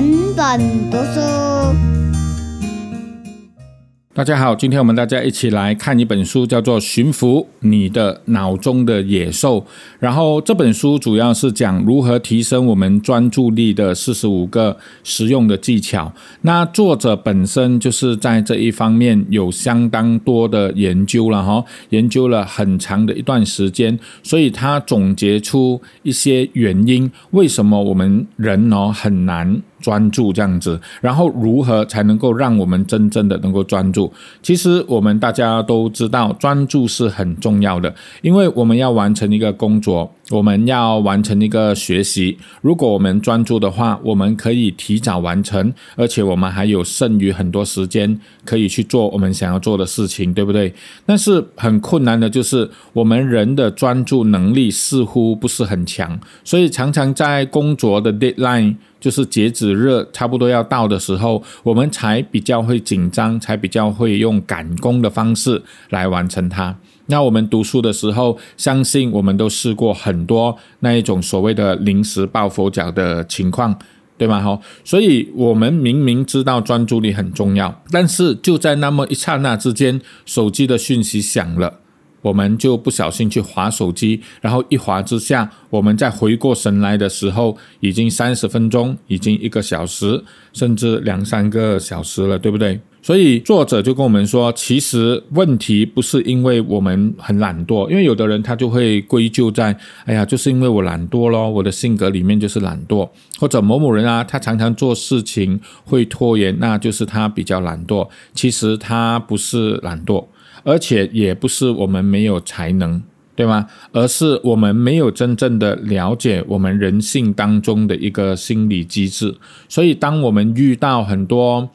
本本读书。大家好，今天我们大家一起来看一本书，叫做《驯服你的脑中的野兽》。然后这本书主要是讲如何提升我们专注力的四十五个实用的技巧。那作者本身就是在这一方面有相当多的研究了哈，研究了很长的一段时间，所以他总结出一些原因，为什么我们人哦很难。专注这样子，然后如何才能够让我们真正的能够专注？其实我们大家都知道，专注是很重要的，因为我们要完成一个工作。我们要完成一个学习，如果我们专注的话，我们可以提早完成，而且我们还有剩余很多时间可以去做我们想要做的事情，对不对？但是很困难的就是我们人的专注能力似乎不是很强，所以常常在工作的 deadline 就是截止日差不多要到的时候，我们才比较会紧张，才比较会用赶工的方式来完成它。那我们读书的时候，相信我们都试过很多那一种所谓的临时抱佛脚的情况，对吗？哈，所以我们明明知道专注力很重要，但是就在那么一刹那之间，手机的讯息响了，我们就不小心去划手机，然后一划之下，我们再回过神来的时候，已经三十分钟，已经一个小时，甚至两三个小时了，对不对？所以作者就跟我们说，其实问题不是因为我们很懒惰，因为有的人他就会归咎在，哎呀，就是因为我懒惰咯，我的性格里面就是懒惰，或者某某人啊，他常常做事情会拖延，那就是他比较懒惰。其实他不是懒惰，而且也不是我们没有才能，对吗？而是我们没有真正的了解我们人性当中的一个心理机制。所以当我们遇到很多，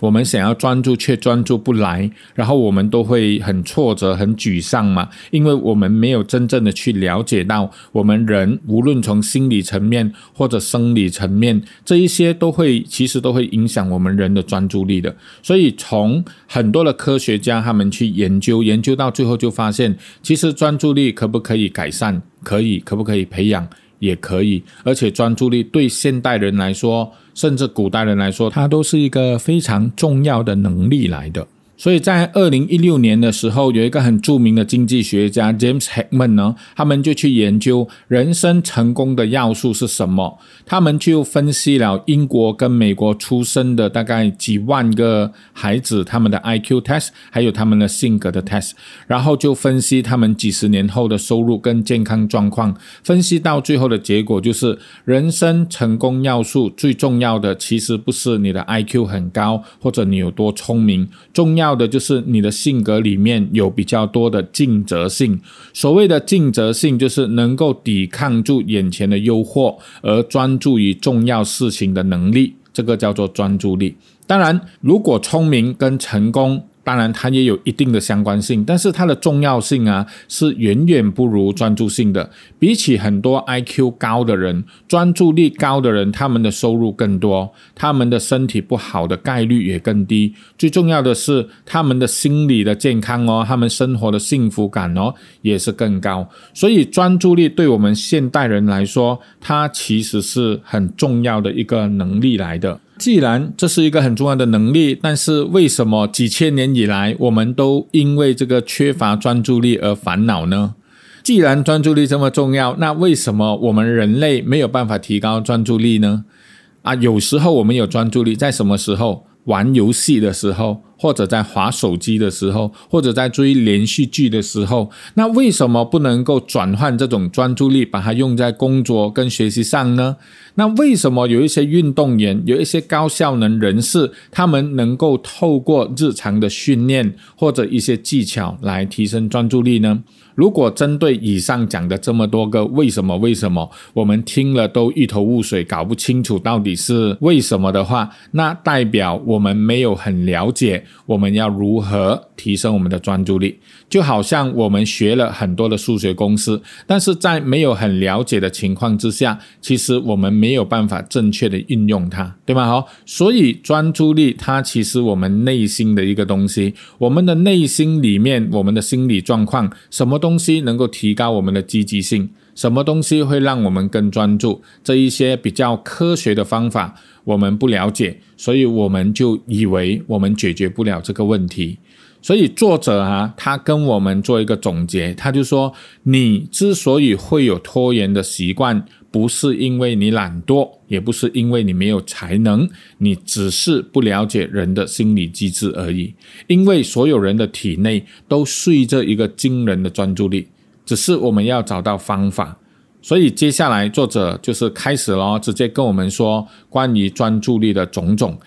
我们想要专注却专注不来，然后我们都会很挫折、很沮丧嘛，因为我们没有真正的去了解到，我们人无论从心理层面或者生理层面，这一些都会其实都会影响我们人的专注力的。所以从很多的科学家他们去研究，研究到最后就发现，其实专注力可不可以改善？可以，可不可以培养？也可以，而且专注力对现代人来说，甚至古代人来说，它都是一个非常重要的能力来的。所以在二零一六年的时候，有一个很著名的经济学家 James Heckman 呢，他们就去研究人生成功的要素是什么。他们就分析了英国跟美国出生的大概几万个孩子，他们的 IQ test，还有他们的性格的 test，然后就分析他们几十年后的收入跟健康状况。分析到最后的结果就是，人生成功要素最重要的其实不是你的 IQ 很高，或者你有多聪明，重要。要的就是你的性格里面有比较多的尽责性。所谓的尽责性，就是能够抵抗住眼前的诱惑，而专注于重要事情的能力。这个叫做专注力。当然，如果聪明跟成功。当然，它也有一定的相关性，但是它的重要性啊，是远远不如专注性的。比起很多 IQ 高的人、专注力高的人，他们的收入更多，他们的身体不好的概率也更低。最重要的是，他们的心理的健康哦，他们生活的幸福感哦，也是更高。所以，专注力对我们现代人来说，它其实是很重要的一个能力来的。既然这是一个很重要的能力，但是为什么几千年以来我们都因为这个缺乏专注力而烦恼呢？既然专注力这么重要，那为什么我们人类没有办法提高专注力呢？啊，有时候我们有专注力，在什么时候？玩游戏的时候，或者在划手机的时候，或者在追连续剧的时候，那为什么不能够转换这种专注力，把它用在工作跟学习上呢？那为什么有一些运动员，有一些高效能人士，他们能够透过日常的训练或者一些技巧来提升专注力呢？如果针对以上讲的这么多个为什么为什么，我们听了都一头雾水，搞不清楚到底是为什么的话，那代表我们没有很了解我们要如何提升我们的专注力。就好像我们学了很多的数学公式，但是在没有很了解的情况之下，其实我们没有办法正确的运用它，对吗？好，所以专注力它其实我们内心的一个东西，我们的内心里面，我们的心理状况什么？东东西能够提高我们的积极性，什么东西会让我们更专注？这一些比较科学的方法我们不了解，所以我们就以为我们解决不了这个问题。所以作者啊，他跟我们做一个总结，他就说：你之所以会有拖延的习惯，不是因为你懒惰，也不是因为你没有才能，你只是不了解人的心理机制而已。因为所有人的体内都睡着一个惊人的专注力，只是我们要找到方法。所以接下来作者就是开始了，直接跟我们说关于专注力的种种。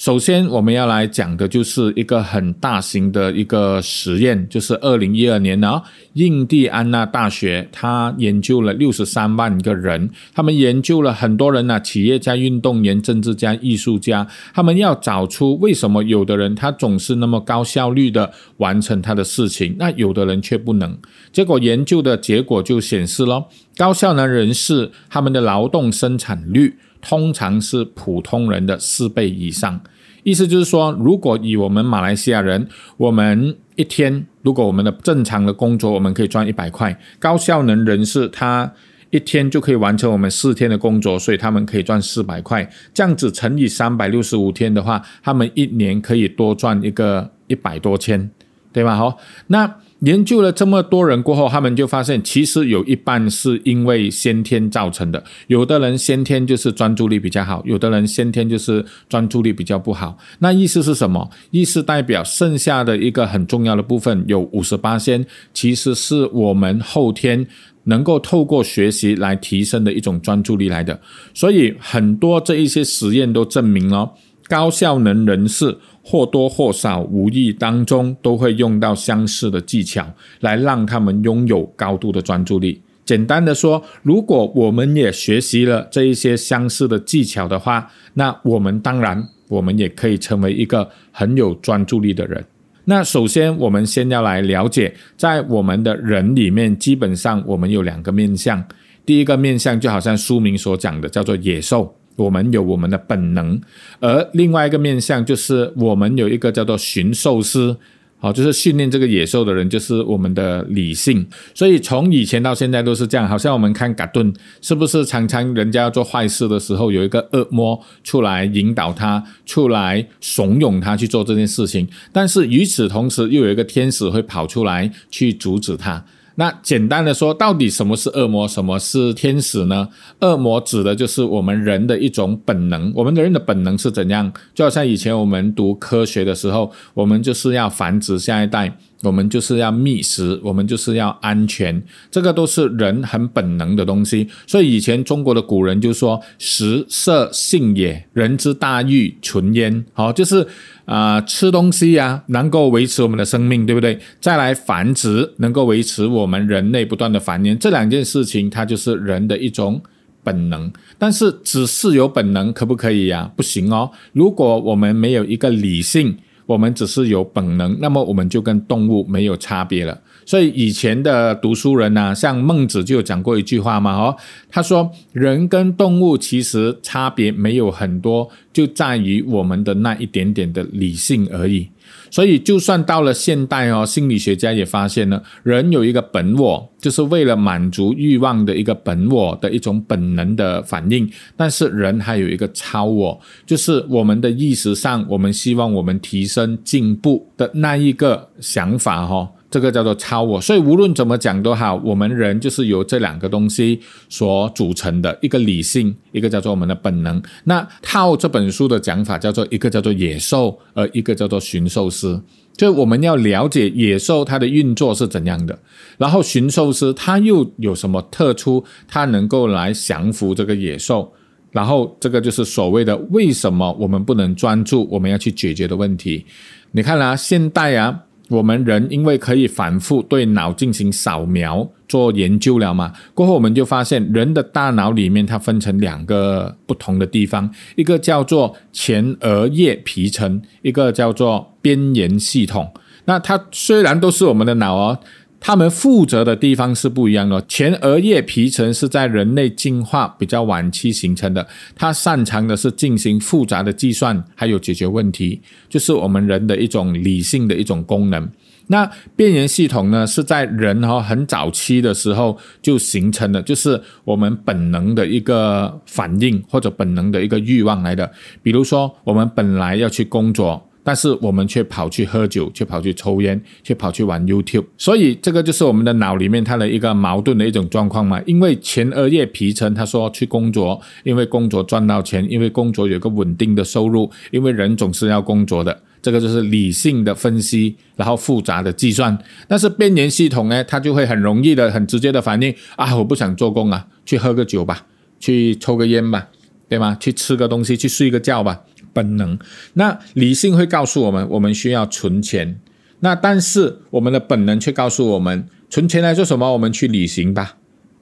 首先，我们要来讲的就是一个很大型的一个实验，就是二零一二年呢，印第安纳大学他研究了六十三万个人，他们研究了很多人呢，企业家、运动员、政治家、艺术家，他们要找出为什么有的人他总是那么高效率的完成他的事情，那有的人却不能。结果研究的结果就显示了，高效能人士他们的劳动生产率。通常是普通人的四倍以上，意思就是说，如果以我们马来西亚人，我们一天如果我们的正常的工作，我们可以赚一百块，高效能人士他一天就可以完成我们四天的工作，所以他们可以赚四百块，这样子乘以三百六十五天的话，他们一年可以多赚一个一百多千，对吧？好，那。研究了这么多人过后，他们就发现，其实有一半是因为先天造成的。有的人先天就是专注力比较好，有的人先天就是专注力比较不好。那意思是什么？意思代表剩下的一个很重要的部分，有五十八先，其实是我们后天能够透过学习来提升的一种专注力来的。所以很多这一些实验都证明了，高效能人士。或多或少、无意当中都会用到相似的技巧，来让他们拥有高度的专注力。简单的说，如果我们也学习了这一些相似的技巧的话，那我们当然，我们也可以成为一个很有专注力的人。那首先，我们先要来了解，在我们的人里面，基本上我们有两个面相。第一个面相就好像书名所讲的，叫做野兽。我们有我们的本能，而另外一个面向就是我们有一个叫做驯兽师，好，就是训练这个野兽的人，就是我们的理性。所以从以前到现在都是这样，好像我们看嘎顿，是不是常常人家要做坏事的时候，有一个恶魔出来引导他，出来怂恿他去做这件事情，但是与此同时又有一个天使会跑出来去阻止他。那简单的说，到底什么是恶魔，什么是天使呢？恶魔指的就是我们人的一种本能。我们的人的本能是怎样？就好像以前我们读科学的时候，我们就是要繁殖下一代。我们就是要觅食，我们就是要安全，这个都是人很本能的东西。所以以前中国的古人就说：“食色性也，人之大欲存焉。”好，就是啊，吃东西呀，能够维持我们的生命，对不对？再来繁殖，能够维持我们人类不断的繁衍，这两件事情，它就是人的一种本能。但是只是有本能，可不可以呀？不行哦。如果我们没有一个理性，我们只是有本能，那么我们就跟动物没有差别了。所以以前的读书人呢，像孟子就有讲过一句话嘛，哦，他说人跟动物其实差别没有很多，就在于我们的那一点点的理性而已。所以，就算到了现代哦，心理学家也发现了，人有一个本我，就是为了满足欲望的一个本我的一种本能的反应。但是，人还有一个超我，就是我们的意识上，我们希望我们提升进步的那一个想法哈。这个叫做超我，所以无论怎么讲都好，我们人就是由这两个东西所组成的，一个理性，一个叫做我们的本能。那套这本书的讲法叫做一个叫做野兽，而一个叫做驯兽师。就我们要了解野兽它的运作是怎样的，然后驯兽师它又有什么特殊，它能够来降服这个野兽。然后这个就是所谓的为什么我们不能专注，我们要去解决的问题。你看啦，现代啊。我们人因为可以反复对脑进行扫描做研究了嘛，过后我们就发现人的大脑里面它分成两个不同的地方，一个叫做前额叶皮层，一个叫做边缘系统。那它虽然都是我们的脑哦。他们负责的地方是不一样的。前额叶皮层是在人类进化比较晚期形成的，它擅长的是进行复杂的计算，还有解决问题，就是我们人的一种理性的一种功能。那边缘系统呢，是在人哈很早期的时候就形成的，就是我们本能的一个反应或者本能的一个欲望来的。比如说，我们本来要去工作，但是我们却跑去喝酒，却跑去抽烟，却跑去玩 YouTube。所以这个就是我们的脑里面它的一个矛盾的一种状况嘛。因为前额叶皮层他说去工作，因为工作赚到钱，因为工作有个稳定的收入，因为人总是要工作的。这个就是理性的分析，然后复杂的计算。但是边缘系统呢，它就会很容易的、很直接的反应啊，我不想做工啊，去喝个酒吧，去抽个烟吧，对吗？去吃个东西，去睡个觉吧，本能。那理性会告诉我们，我们需要存钱。那但是我们的本能却告诉我们，存钱来做什么？我们去旅行吧，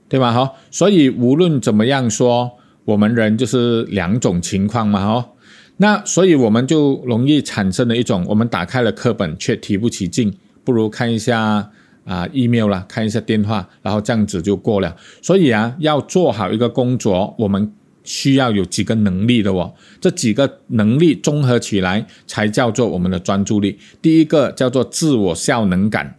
对吧？哈，所以无论怎么样说，我们人就是两种情况嘛，哈。那所以我们就容易产生了一种，我们打开了课本却提不起劲，不如看一下啊 email 啦，看一下电话，然后这样子就过了。所以啊，要做好一个工作，我们需要有几个能力的哦，这几个能力综合起来才叫做我们的专注力。第一个叫做自我效能感，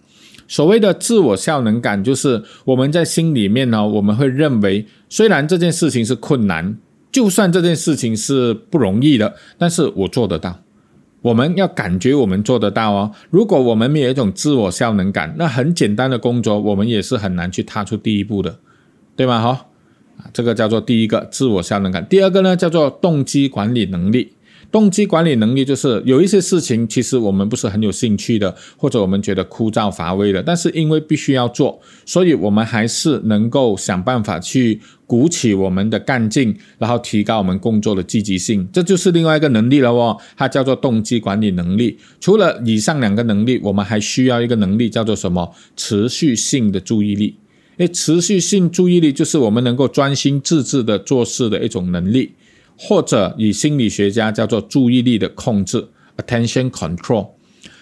所谓的自我效能感，就是我们在心里面呢，我们会认为，虽然这件事情是困难。就算这件事情是不容易的，但是我做得到。我们要感觉我们做得到哦。如果我们没有一种自我效能感，那很简单的工作，我们也是很难去踏出第一步的，对吗？哈，这个叫做第一个自我效能感。第二个呢，叫做动机管理能力。动机管理能力就是有一些事情，其实我们不是很有兴趣的，或者我们觉得枯燥乏味的，但是因为必须要做，所以我们还是能够想办法去鼓起我们的干劲，然后提高我们工作的积极性。这就是另外一个能力了哦，它叫做动机管理能力。除了以上两个能力，我们还需要一个能力，叫做什么？持续性的注意力。诶，持续性注意力就是我们能够专心致志的做事的一种能力。或者以心理学家叫做注意力的控制 （attention control）。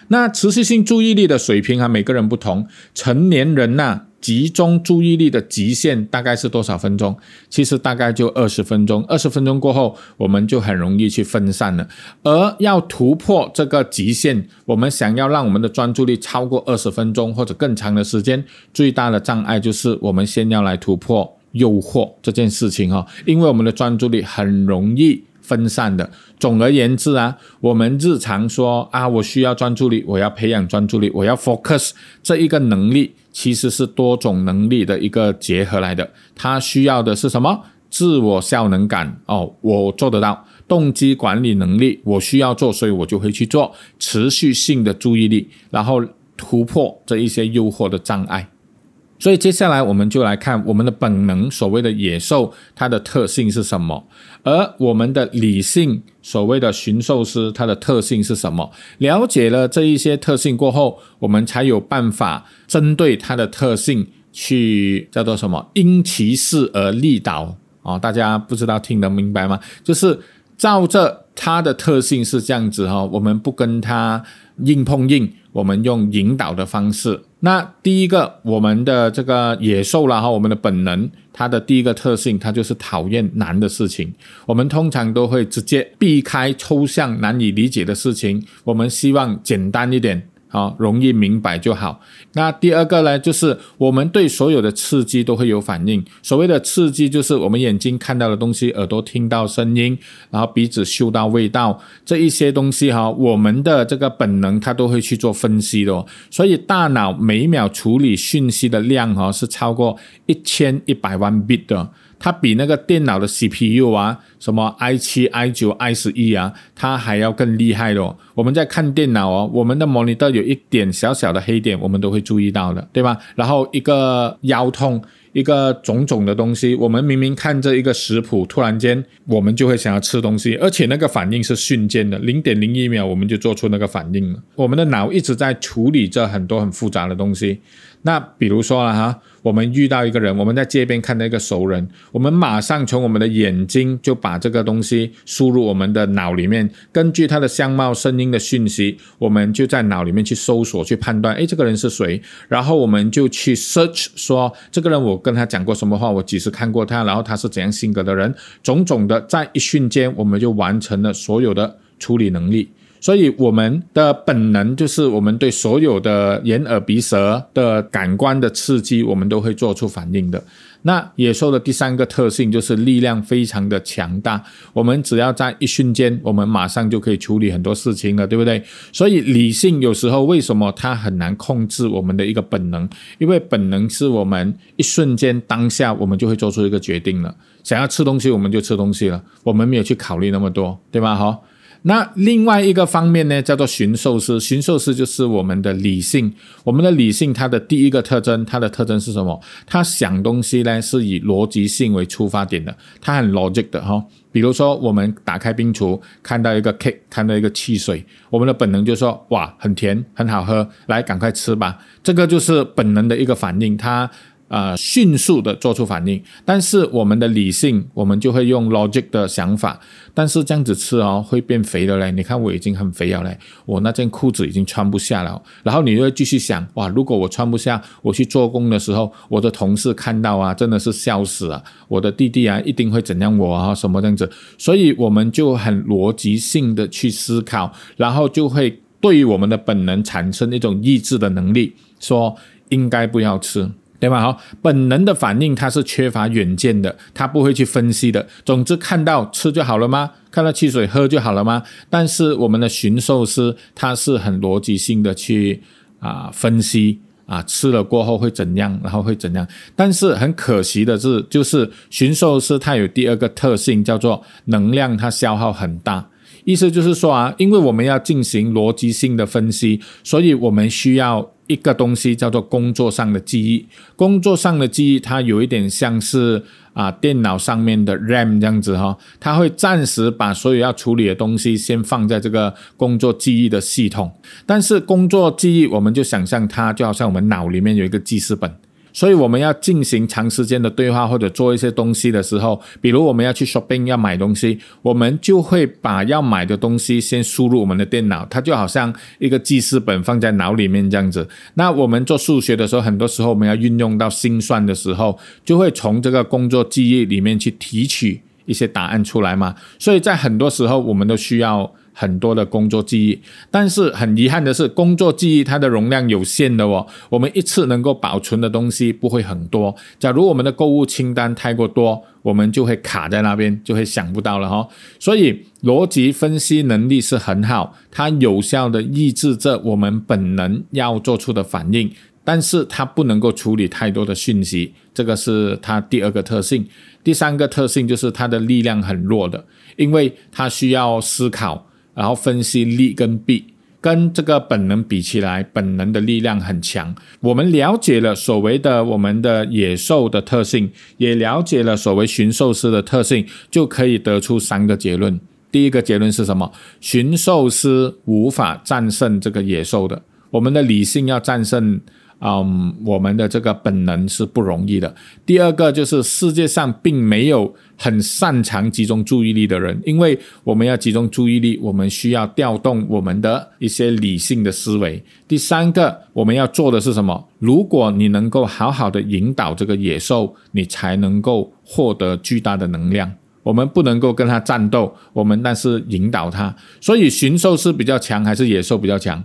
那持续性注意力的水平啊，每个人不同。成年人呐，集中注意力的极限大概是多少分钟？其实大概就二十分钟。二十分钟过后，我们就很容易去分散了。而要突破这个极限，我们想要让我们的专注力超过二十分钟或者更长的时间，最大的障碍就是我们先要来突破。诱惑这件事情哈，因为我们的专注力很容易分散的。总而言之啊，我们日常说啊，我需要专注力，我要培养专注力，我要 focus 这一个能力，其实是多种能力的一个结合来的。它需要的是什么？自我效能感哦，我做得到；动机管理能力，我需要做，所以我就会去做；持续性的注意力，然后突破这一些诱惑的障碍。所以接下来我们就来看我们的本能，所谓的野兽，它的特性是什么？而我们的理性，所谓的驯兽师，它的特性是什么？了解了这一些特性过后，我们才有办法针对它的特性去叫做什么？因其事而立导哦，大家不知道听得明白吗？就是照着它的特性是这样子哈，我们不跟它硬碰硬。我们用引导的方式。那第一个，我们的这个野兽啦哈，我们的本能，它的第一个特性，它就是讨厌难的事情。我们通常都会直接避开抽象难以理解的事情，我们希望简单一点。好，容易明白就好。那第二个呢，就是我们对所有的刺激都会有反应。所谓的刺激，就是我们眼睛看到的东西，耳朵听到声音，然后鼻子嗅到味道这一些东西哈，我们的这个本能它都会去做分析的。所以大脑每秒处理讯息的量哈是超过一千一百万 bit 的。它比那个电脑的 CPU 啊，什么 i 七、i 九、i 十一啊，它还要更厉害的。我们在看电脑哦，我们的 monitor 有一点小小的黑点，我们都会注意到的，对吧？然后一个腰痛，一个种种的东西，我们明明看着一个食谱，突然间我们就会想要吃东西，而且那个反应是瞬间的，零点零一秒我们就做出那个反应了。我们的脑一直在处理着很多很复杂的东西。那比如说了哈，我们遇到一个人，我们在街边看到一个熟人，我们马上从我们的眼睛就把这个东西输入我们的脑里面，根据他的相貌、声音的讯息，我们就在脑里面去搜索、去判断，哎，这个人是谁？然后我们就去 search 说，这个人我跟他讲过什么话，我几时看过他，然后他是怎样性格的人，种种的，在一瞬间我们就完成了所有的处理能力。所以我们的本能就是我们对所有的眼耳鼻舌的感官的刺激，我们都会做出反应的。那野兽的第三个特性就是力量非常的强大，我们只要在一瞬间，我们马上就可以处理很多事情了，对不对？所以理性有时候为什么它很难控制我们的一个本能？因为本能是我们一瞬间当下我们就会做出一个决定了，想要吃东西我们就吃东西了，我们没有去考虑那么多，对吧？好。那另外一个方面呢，叫做驯兽师。驯兽师就是我们的理性，我们的理性它的第一个特征，它的特征是什么？它想东西呢是以逻辑性为出发点的，它很 logic 的哈。比如说，我们打开冰橱，看到一个 cake，看到一个汽水，我们的本能就说：哇，很甜，很好喝，来赶快吃吧。这个就是本能的一个反应，它。啊，迅速的做出反应，但是我们的理性，我们就会用 logic 的想法，但是这样子吃哦，会变肥的嘞。你看我已经很肥了嘞，我那件裤子已经穿不下了。然后你又继续想，哇，如果我穿不下，我去做工的时候，我的同事看到啊，真的是笑死啊！我的弟弟啊，一定会怎样我啊，什么这样子？所以我们就很逻辑性的去思考，然后就会对于我们的本能产生一种抑制的能力，说应该不要吃。对吧？好，本能的反应它是缺乏远见的，它不会去分析的。总之，看到吃就好了吗？看到汽水喝就好了吗？但是我们的驯兽师他是很逻辑性的去啊分析啊，吃了过后会怎样，然后会怎样。但是很可惜的是，就是驯兽师它有第二个特性，叫做能量它消耗很大。意思就是说啊，因为我们要进行逻辑性的分析，所以我们需要。一个东西叫做工作上的记忆，工作上的记忆，它有一点像是啊电脑上面的 RAM 这样子哈，它会暂时把所有要处理的东西先放在这个工作记忆的系统，但是工作记忆我们就想象它就好像我们脑里面有一个记事本。所以我们要进行长时间的对话或者做一些东西的时候，比如我们要去 shopping 要买东西，我们就会把要买的东西先输入我们的电脑，它就好像一个记事本放在脑里面这样子。那我们做数学的时候，很多时候我们要运用到心算的时候，就会从这个工作记忆里面去提取一些答案出来嘛。所以在很多时候，我们都需要。很多的工作记忆，但是很遗憾的是，工作记忆它的容量有限的哦。我们一次能够保存的东西不会很多。假如我们的购物清单太过多，我们就会卡在那边，就会想不到了哈。所以逻辑分析能力是很好，它有效的抑制着我们本能要做出的反应，但是它不能够处理太多的讯息，这个是它第二个特性。第三个特性就是它的力量很弱的，因为它需要思考。然后分析利跟弊，跟这个本能比起来，本能的力量很强。我们了解了所谓的我们的野兽的特性，也了解了所谓驯兽师的特性，就可以得出三个结论。第一个结论是什么？驯兽师无法战胜这个野兽的。我们的理性要战胜。嗯，我们的这个本能是不容易的。第二个就是世界上并没有很擅长集中注意力的人，因为我们要集中注意力，我们需要调动我们的一些理性的思维。第三个，我们要做的是什么？如果你能够好好的引导这个野兽，你才能够获得巨大的能量。我们不能够跟他战斗，我们但是引导他。所以驯兽师比较强，还是野兽比较强？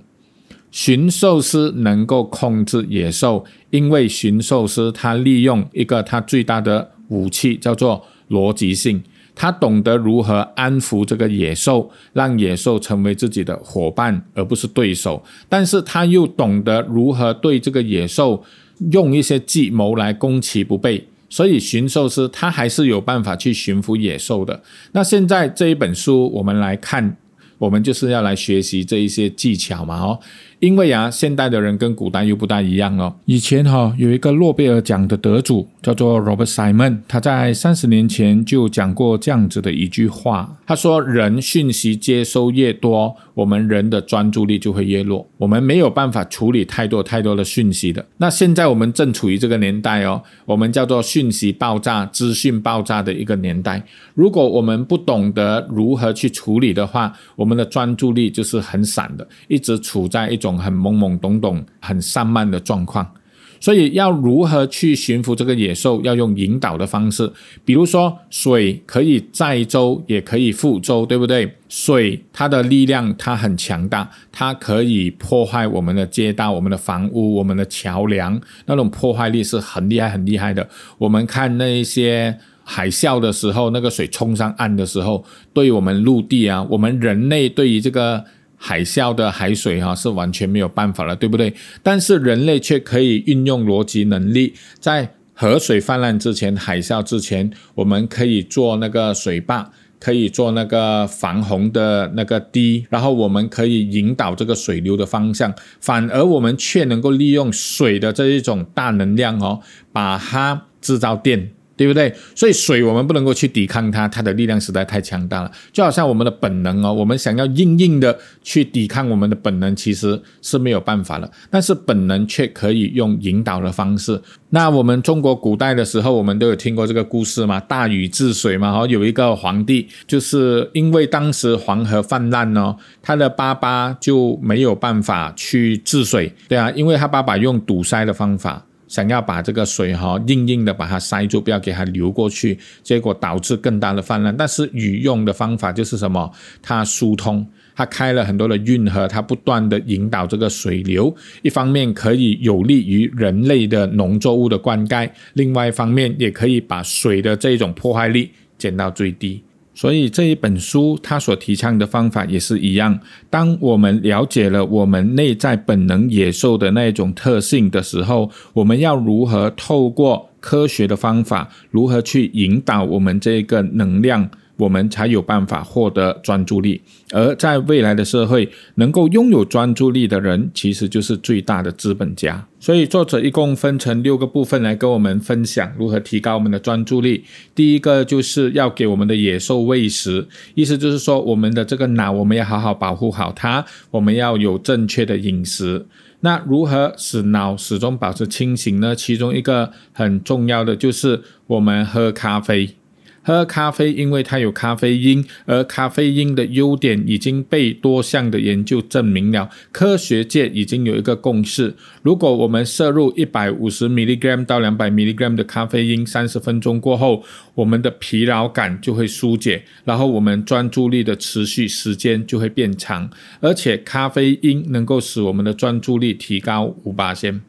驯兽师能够控制野兽，因为驯兽师他利用一个他最大的武器叫做逻辑性，他懂得如何安抚这个野兽，让野兽成为自己的伙伴而不是对手。但是他又懂得如何对这个野兽用一些计谋来攻其不备，所以驯兽师他还是有办法去驯服野兽的。那现在这一本书我们来看，我们就是要来学习这一些技巧嘛，哦。因为啊，现代的人跟古代又不大一样哦。以前哈有一个诺贝尔奖的得主叫做 Robert Simon，他在三十年前就讲过这样子的一句话，他说：“人讯息接收越多，我们人的专注力就会越弱，我们没有办法处理太多太多的讯息的。”那现在我们正处于这个年代哦，我们叫做讯息爆炸、资讯爆炸的一个年代。如果我们不懂得如何去处理的话，我们的专注力就是很散的，一直处在一种。很懵懵懂懂、很散漫的状况，所以要如何去驯服这个野兽？要用引导的方式，比如说水可以载舟，也可以覆舟，对不对？水它的力量它很强大，它可以破坏我们的街道、我们的房屋、我们的桥梁，那种破坏力是很厉害、很厉害的。我们看那一些海啸的时候，那个水冲上岸的时候，对我们陆地啊，我们人类对于这个。海啸的海水哈是完全没有办法了，对不对？但是人类却可以运用逻辑能力，在河水泛滥之前、海啸之前，我们可以做那个水坝，可以做那个防洪的那个堤，然后我们可以引导这个水流的方向。反而我们却能够利用水的这一种大能量哦，把它制造电。对不对？所以水我们不能够去抵抗它，它的力量实在太强大了。就好像我们的本能哦，我们想要硬硬的去抵抗我们的本能，其实是没有办法了。但是本能却可以用引导的方式。那我们中国古代的时候，我们都有听过这个故事嘛，大禹治水嘛。哦，有一个皇帝，就是因为当时黄河泛滥哦，他的爸爸就没有办法去治水，对啊，因为他爸爸用堵塞的方法。想要把这个水哈硬硬的把它塞住，不要给它流过去，结果导致更大的泛滥。但是禹用的方法就是什么？它疏通，它开了很多的运河，它不断的引导这个水流。一方面可以有利于人类的农作物的灌溉，另外一方面也可以把水的这种破坏力减到最低。所以这一本书，它所提倡的方法也是一样。当我们了解了我们内在本能野兽的那一种特性的时候，我们要如何透过科学的方法，如何去引导我们这个能量？我们才有办法获得专注力，而在未来的社会，能够拥有专注力的人，其实就是最大的资本家。所以，作者一共分成六个部分来跟我们分享如何提高我们的专注力。第一个就是要给我们的野兽喂食，意思就是说，我们的这个脑，我们要好好保护好它，我们要有正确的饮食。那如何使脑始终保持清醒呢？其中一个很重要的就是我们喝咖啡。喝咖啡，因为它有咖啡因，而咖啡因的优点已经被多项的研究证明了。科学界已经有一个共识：如果我们摄入一百五十 milligram 到两百 milligram 的咖啡因，三十分钟过后，我们的疲劳感就会疏解，然后我们专注力的持续时间就会变长，而且咖啡因能够使我们的专注力提高五八先。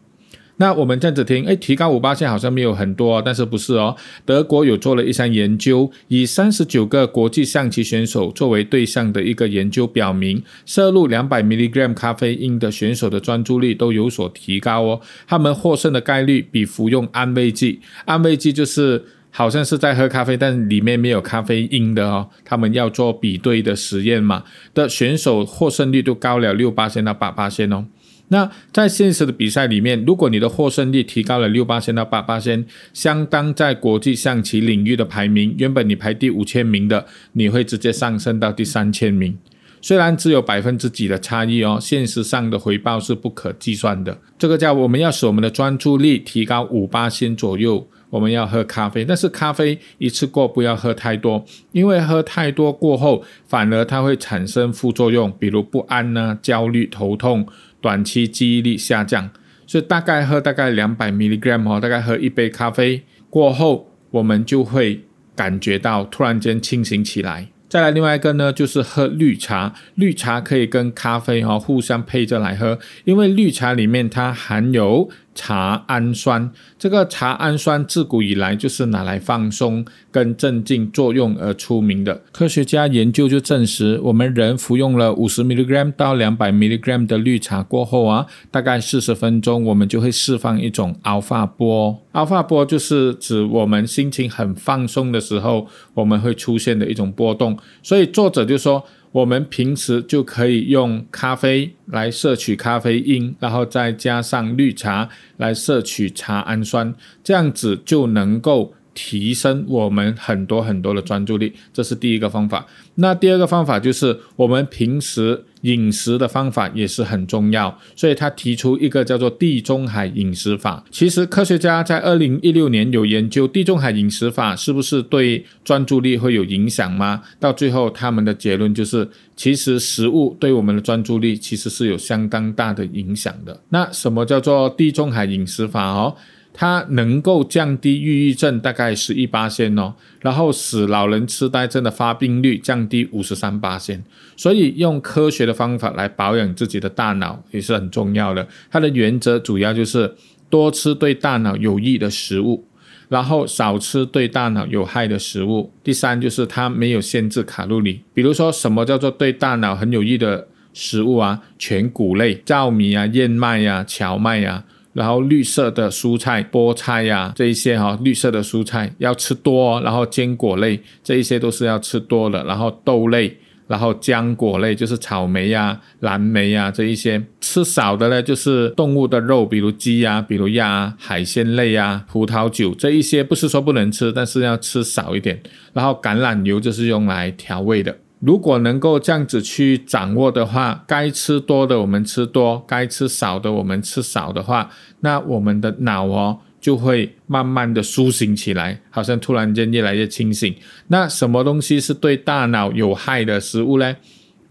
那我们这样子听，哎，提高五八线好像没有很多，但是不是哦？德国有做了一项研究，以三十九个国际象棋选手作为对象的一个研究，表明摄入两百 milligram 咖啡因的选手的专注力都有所提高哦。他们获胜的概率比服用安慰剂，安慰剂就是好像是在喝咖啡，但里面没有咖啡因的哦。他们要做比对的实验嘛，的选手获胜率都高了六八线到八八线哦。那在现实的比赛里面，如果你的获胜率提高了六八千到八八千，相当在国际象棋领域的排名，原本你排第五千名的，你会直接上升到第三千名。虽然只有百分之几的差异哦，现实上的回报是不可计算的。这个叫我们要使我们的专注力提高五八千左右，我们要喝咖啡，但是咖啡一次过不要喝太多，因为喝太多过后，反而它会产生副作用，比如不安呢、焦虑、头痛。短期记忆力下降，所以大概喝大概两百 milligram 哦，大概喝一杯咖啡过后，我们就会感觉到突然间清醒起来。再来另外一个呢，就是喝绿茶，绿茶可以跟咖啡哈互相配着来喝，因为绿茶里面它含有。茶氨酸，这个茶氨酸自古以来就是拿来放松跟镇静作用而出名的。科学家研究就证实，我们人服用了五十 mg 到两百 mg 的绿茶过后啊，大概四十分钟，我们就会释放一种 alpha 波。alpha 波就是指我们心情很放松的时候，我们会出现的一种波动。所以作者就说。我们平时就可以用咖啡来摄取咖啡因，然后再加上绿茶来摄取茶氨酸，这样子就能够提升我们很多很多的专注力，这是第一个方法。那第二个方法就是我们平时饮食的方法也是很重要，所以他提出一个叫做地中海饮食法。其实科学家在二零一六年有研究地中海饮食法是不是对专注力会有影响吗？到最后他们的结论就是，其实食物对我们的专注力其实是有相当大的影响的。那什么叫做地中海饮食法哦？它能够降低抑郁症大概十一八线哦，然后使老人痴呆症的发病率降低五十三八线，所以用科学的方法来保养自己的大脑也是很重要的。它的原则主要就是多吃对大脑有益的食物，然后少吃对大脑有害的食物。第三就是它没有限制卡路里，比如说什么叫做对大脑很有益的食物啊？全谷类、糙米啊、燕麦呀、荞麦呀。然后绿色的蔬菜，菠菜呀，这一些哈，绿色的蔬菜要吃多。然后坚果类，这一些都是要吃多的。然后豆类，然后浆果类，就是草莓呀、蓝莓呀这一些。吃少的呢，就是动物的肉，比如鸡呀，比如鸭，海鲜类呀，葡萄酒这一些不是说不能吃，但是要吃少一点。然后橄榄油就是用来调味的。如果能够这样子去掌握的话，该吃多的我们吃多，该吃少的我们吃少的话，那我们的脑哦就会慢慢的苏醒起来，好像突然间越来越清醒。那什么东西是对大脑有害的食物呢？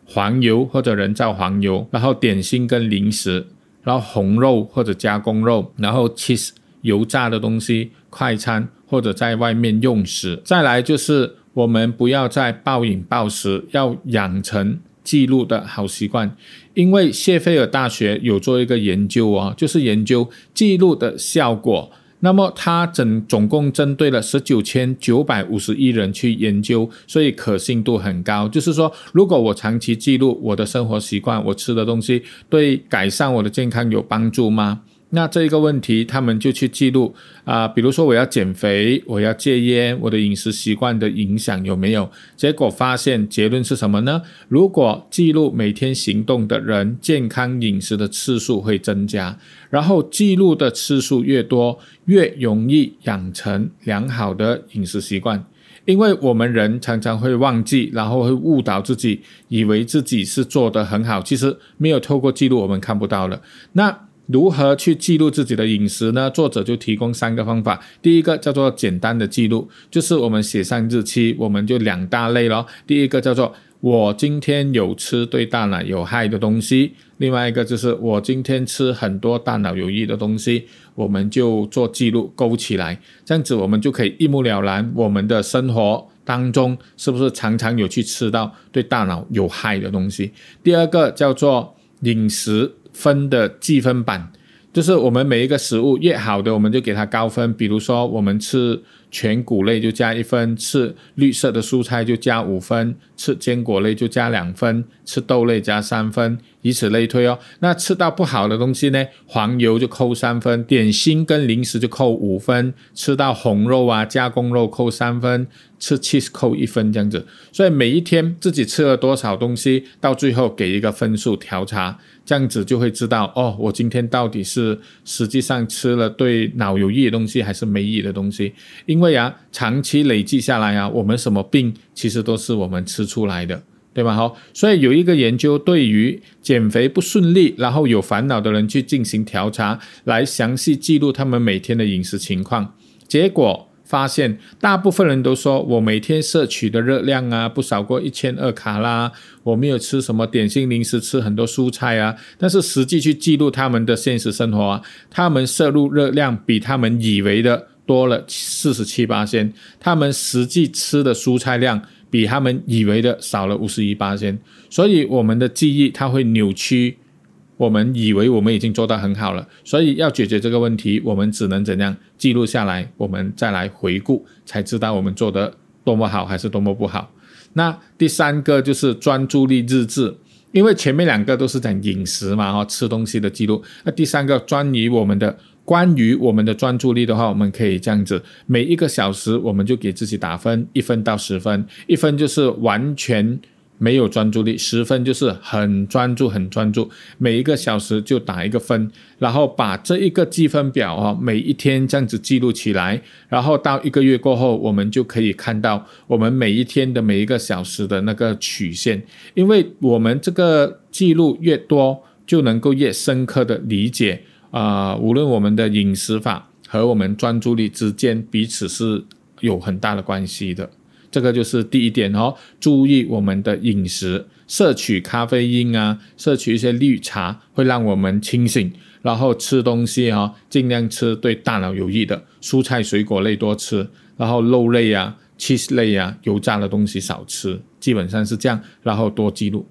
黄油或者人造黄油，然后点心跟零食，然后红肉或者加工肉，然后 cheese 油炸的东西，快餐或者在外面用食，再来就是。我们不要再暴饮暴食，要养成记录的好习惯。因为谢菲尔大学有做一个研究哦，就是研究记录的效果。那么他整总共针对了十九千九百五十一人去研究，所以可信度很高。就是说，如果我长期记录我的生活习惯，我吃的东西对改善我的健康有帮助吗？那这一个问题，他们就去记录啊，比如说我要减肥，我要戒烟，我的饮食习惯的影响有没有？结果发现结论是什么呢？如果记录每天行动的人，健康饮食的次数会增加，然后记录的次数越多，越容易养成良好的饮食习惯。因为我们人常常会忘记，然后会误导自己，以为自己是做得很好，其实没有透过记录，我们看不到了。那。如何去记录自己的饮食呢？作者就提供三个方法。第一个叫做简单的记录，就是我们写上日期，我们就两大类咯。第一个叫做我今天有吃对大脑有害的东西，另外一个就是我今天吃很多大脑有益的东西，我们就做记录勾起来，这样子我们就可以一目了然，我们的生活当中是不是常常有去吃到对大脑有害的东西。第二个叫做饮食。分的计分板，就是我们每一个食物越好的，我们就给它高分。比如说，我们吃全谷类就加一分，吃绿色的蔬菜就加五分，吃坚果类就加两分，吃豆类加三分，以此类推哦。那吃到不好的东西呢，黄油就扣三分，点心跟零食就扣五分，吃到红肉啊、加工肉扣三分。吃 cheese 扣一分这样子，所以每一天自己吃了多少东西，到最后给一个分数调查，这样子就会知道哦，我今天到底是实际上吃了对脑有益的东西还是没益的东西。因为啊，长期累计下来啊，我们什么病其实都是我们吃出来的，对吧？好，所以有一个研究对于减肥不顺利然后有烦恼的人去进行调查，来详细记录他们每天的饮食情况，结果。发现大部分人都说我每天摄取的热量啊不少过一千二卡啦，我没有吃什么点心零食，吃很多蔬菜啊。但是实际去记录他们的现实生活啊，他们摄入热量比他们以为的多了四十七八千，他们实际吃的蔬菜量比他们以为的少了五十一八千。所以我们的记忆它会扭曲。我们以为我们已经做到很好了，所以要解决这个问题，我们只能怎样记录下来，我们再来回顾，才知道我们做的多么好还是多么不好。那第三个就是专注力日志，因为前面两个都是讲饮食嘛，哈，吃东西的记录。那第三个专于我们的关于我们的专注力的话，我们可以这样子，每一个小时我们就给自己打分，一分到十分，一分就是完全。没有专注力，十分就是很专注，很专注，每一个小时就打一个分，然后把这一个积分表啊，每一天这样子记录起来，然后到一个月过后，我们就可以看到我们每一天的每一个小时的那个曲线，因为我们这个记录越多，就能够越深刻的理解啊，无论我们的饮食法和我们专注力之间彼此是有很大的关系的。这个就是第一点哦，注意我们的饮食，摄取咖啡因啊，摄取一些绿茶会让我们清醒。然后吃东西啊，尽量吃对大脑有益的蔬菜水果类多吃，然后肉类啊、cheese 类啊、油炸的东西少吃，基本上是这样。然后多记录。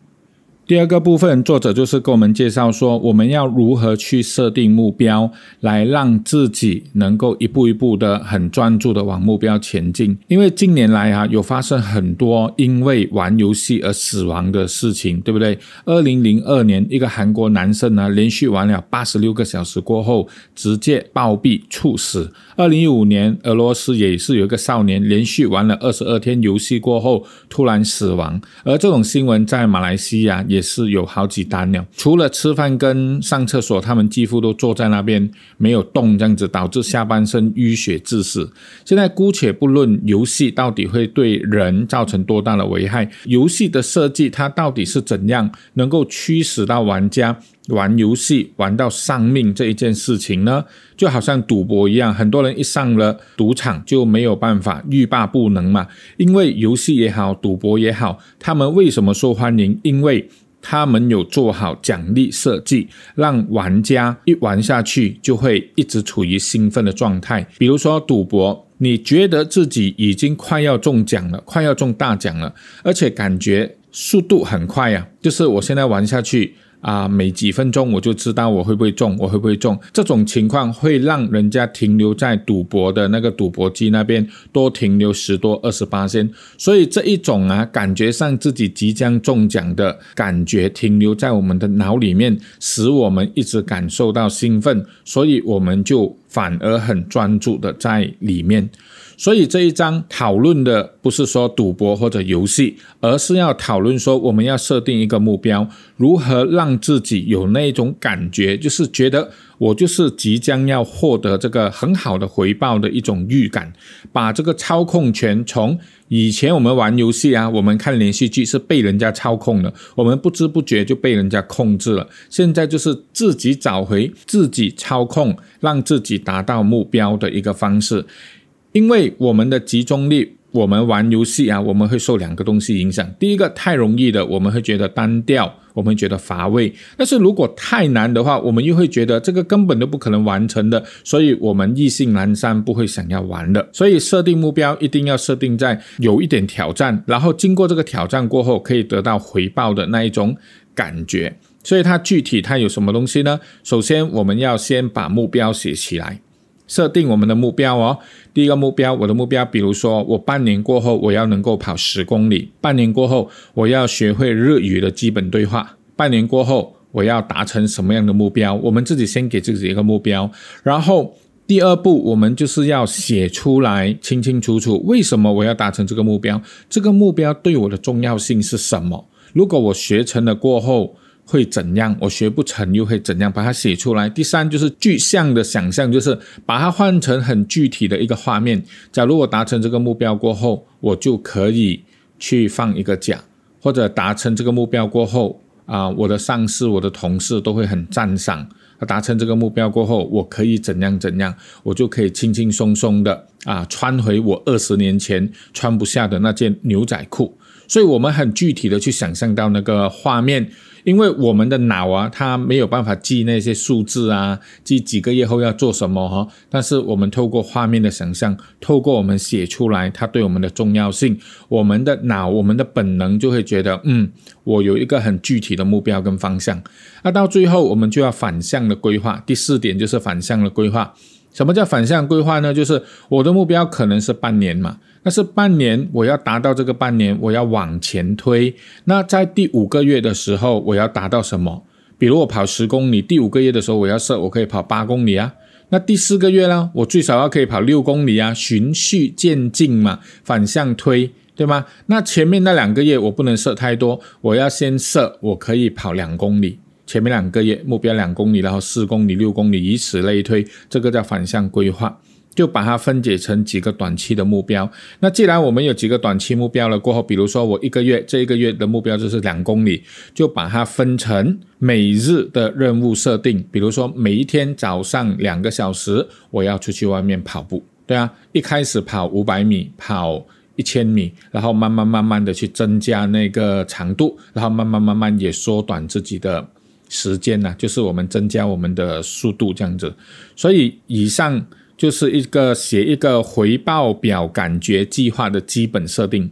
第二个部分，作者就是跟我们介绍说，我们要如何去设定目标，来让自己能够一步一步的很专注的往目标前进。因为近年来啊，有发生很多因为玩游戏而死亡的事情，对不对？二零零二年，一个韩国男生呢，连续玩了八十六个小时过后，直接暴毙猝死。二零一五年，俄罗斯也是有一个少年连续玩了二十二天游戏过后突然死亡。而这种新闻在马来西亚。也是有好几单了，除了吃饭跟上厕所，他们几乎都坐在那边没有动，这样子导致下半身淤血致死。现在姑且不论游戏到底会对人造成多大的危害，游戏的设计它到底是怎样能够驱使到玩家玩游戏玩到丧命这一件事情呢？就好像赌博一样，很多人一上了赌场就没有办法欲罢不能嘛。因为游戏也好，赌博也好，他们为什么受欢迎？因为他们有做好奖励设计，让玩家一玩下去就会一直处于兴奋的状态。比如说赌博，你觉得自己已经快要中奖了，快要中大奖了，而且感觉速度很快呀，就是我现在玩下去。啊，每几分钟我就知道我会不会中，我会不会中。这种情况会让人家停留在赌博的那个赌博机那边多停留十多二十八先，所以这一种啊，感觉上自己即将中奖的感觉停留在我们的脑里面，使我们一直感受到兴奋，所以我们就反而很专注的在里面。所以这一章讨论的不是说赌博或者游戏，而是要讨论说我们要设定一个目标，如何让自己有那一种感觉，就是觉得我就是即将要获得这个很好的回报的一种预感。把这个操控权从以前我们玩游戏啊，我们看连续剧是被人家操控的，我们不知不觉就被人家控制了。现在就是自己找回自己操控，让自己达到目标的一个方式。因为我们的集中力，我们玩游戏啊，我们会受两个东西影响。第一个太容易的，我们会觉得单调，我们觉得乏味。但是如果太难的话，我们又会觉得这个根本都不可能完成的，所以我们意兴阑珊，不会想要玩的。所以设定目标一定要设定在有一点挑战，然后经过这个挑战过后可以得到回报的那一种感觉。所以它具体它有什么东西呢？首先我们要先把目标写起来。设定我们的目标哦。第一个目标，我的目标，比如说我半年过后我要能够跑十公里，半年过后我要学会日语的基本对话，半年过后我要达成什么样的目标？我们自己先给自己一个目标，然后第二步我们就是要写出来，清清楚楚为什么我要达成这个目标，这个目标对我的重要性是什么？如果我学成了过后。会怎样？我学不成又会怎样？把它写出来。第三就是具象的想象，就是把它换成很具体的一个画面。假如我达成这个目标过后，我就可以去放一个假；或者达成这个目标过后，啊，我的上司、我的同事都会很赞赏。达成这个目标过后，我可以怎样怎样？我就可以轻轻松松的啊，穿回我二十年前穿不下的那件牛仔裤。所以，我们很具体的去想象到那个画面。因为我们的脑啊，它没有办法记那些数字啊，记几个月后要做什么哈。但是我们透过画面的想象，透过我们写出来，它对我们的重要性，我们的脑，我们的本能就会觉得，嗯，我有一个很具体的目标跟方向。那到最后，我们就要反向的规划。第四点就是反向的规划。什么叫反向规划呢？就是我的目标可能是半年嘛。那是半年，我要达到这个半年，我要往前推。那在第五个月的时候，我要达到什么？比如我跑十公里，第五个月的时候，我要设我可以跑八公里啊。那第四个月呢？我最少要可以跑六公里啊，循序渐进嘛，反向推对吗？那前面那两个月我不能设太多，我要先设我可以跑两公里，前面两个月目标两公里，然后四公里、六公里，以此类推，这个叫反向规划。就把它分解成几个短期的目标。那既然我们有几个短期目标了，过后，比如说我一个月这一个月的目标就是两公里，就把它分成每日的任务设定。比如说每一天早上两个小时，我要出去外面跑步，对啊，一开始跑五百米，跑一千米，然后慢慢慢慢的去增加那个长度，然后慢慢慢慢也缩短自己的时间呢，就是我们增加我们的速度这样子。所以以上。就是一个写一个回报表感觉计划的基本设定，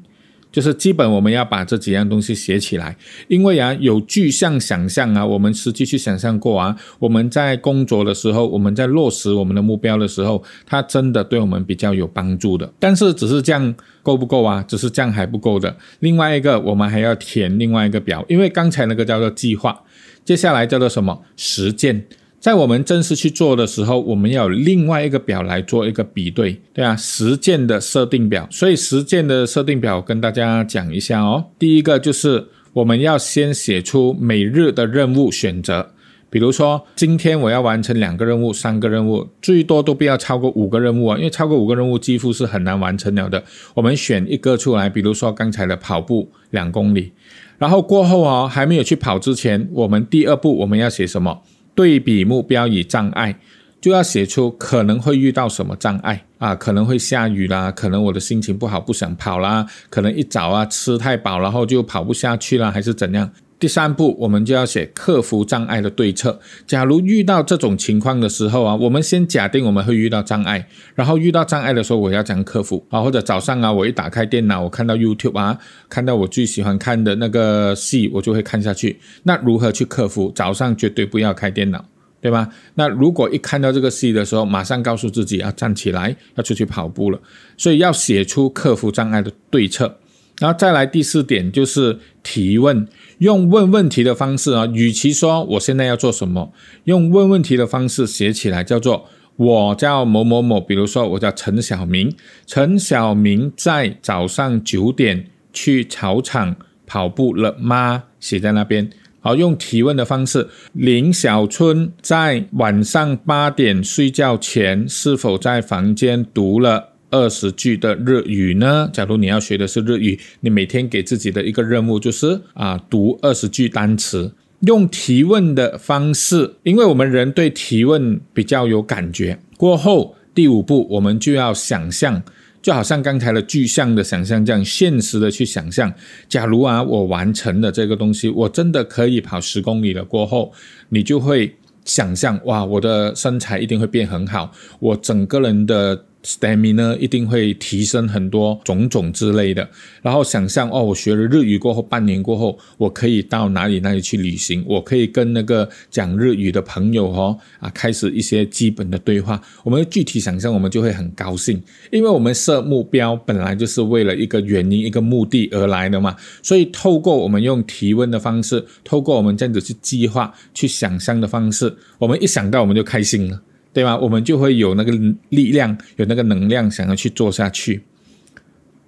就是基本我们要把这几样东西写起来，因为啊有具象想象啊，我们实际去想象过啊，我们在工作的时候，我们在落实我们的目标的时候，它真的对我们比较有帮助的。但是只是这样够不够啊？只是这样还不够的。另外一个，我们还要填另外一个表，因为刚才那个叫做计划，接下来叫做什么实践。在我们正式去做的时候，我们要有另外一个表来做一个比对，对啊，实践的设定表。所以实践的设定表跟大家讲一下哦。第一个就是我们要先写出每日的任务选择，比如说今天我要完成两个任务、三个任务，最多都不要超过五个任务啊，因为超过五个任务几乎是很难完成了的。我们选一个出来，比如说刚才的跑步两公里，然后过后哦还没有去跑之前，我们第二步我们要写什么？对比目标与障碍，就要写出可能会遇到什么障碍啊？可能会下雨啦，可能我的心情不好，不想跑啦，可能一早啊吃太饱，然后就跑不下去啦，还是怎样？第三步，我们就要写克服障碍的对策。假如遇到这种情况的时候啊，我们先假定我们会遇到障碍，然后遇到障碍的时候，我要怎样克服啊？或者早上啊，我一打开电脑，我看到 YouTube 啊，看到我最喜欢看的那个戏，我就会看下去。那如何去克服？早上绝对不要开电脑。对吧？那如果一看到这个戏的时候，马上告诉自己要站起来，要出去跑步了。所以要写出克服障碍的对策。然后再来第四点就是提问，用问问题的方式啊，与其说我现在要做什么，用问问题的方式写起来，叫做我叫某某某，比如说我叫陈小明，陈小明在早上九点去操场跑步了吗？写在那边。好，用提问的方式。林小春在晚上八点睡觉前，是否在房间读了二十句的日语呢？假如你要学的是日语，你每天给自己的一个任务就是啊，读二十句单词。用提问的方式，因为我们人对提问比较有感觉。过后第五步，我们就要想象。就好像刚才的具象的想象这样，现实的去想象。假如啊，我完成了这个东西，我真的可以跑十公里了。过后，你就会想象哇，我的身材一定会变很好，我整个人的。Stamina 一定会提升很多，种种之类的。然后想象哦，我学了日语过后，半年过后，我可以到哪里哪里去旅行？我可以跟那个讲日语的朋友哦啊，开始一些基本的对话。我们具体想象，我们就会很高兴，因为我们设目标本来就是为了一个原因、一个目的而来的嘛。所以透过我们用提问的方式，透过我们这样子去计划、去想象的方式，我们一想到我们就开心了。对吧？我们就会有那个力量，有那个能量，想要去做下去。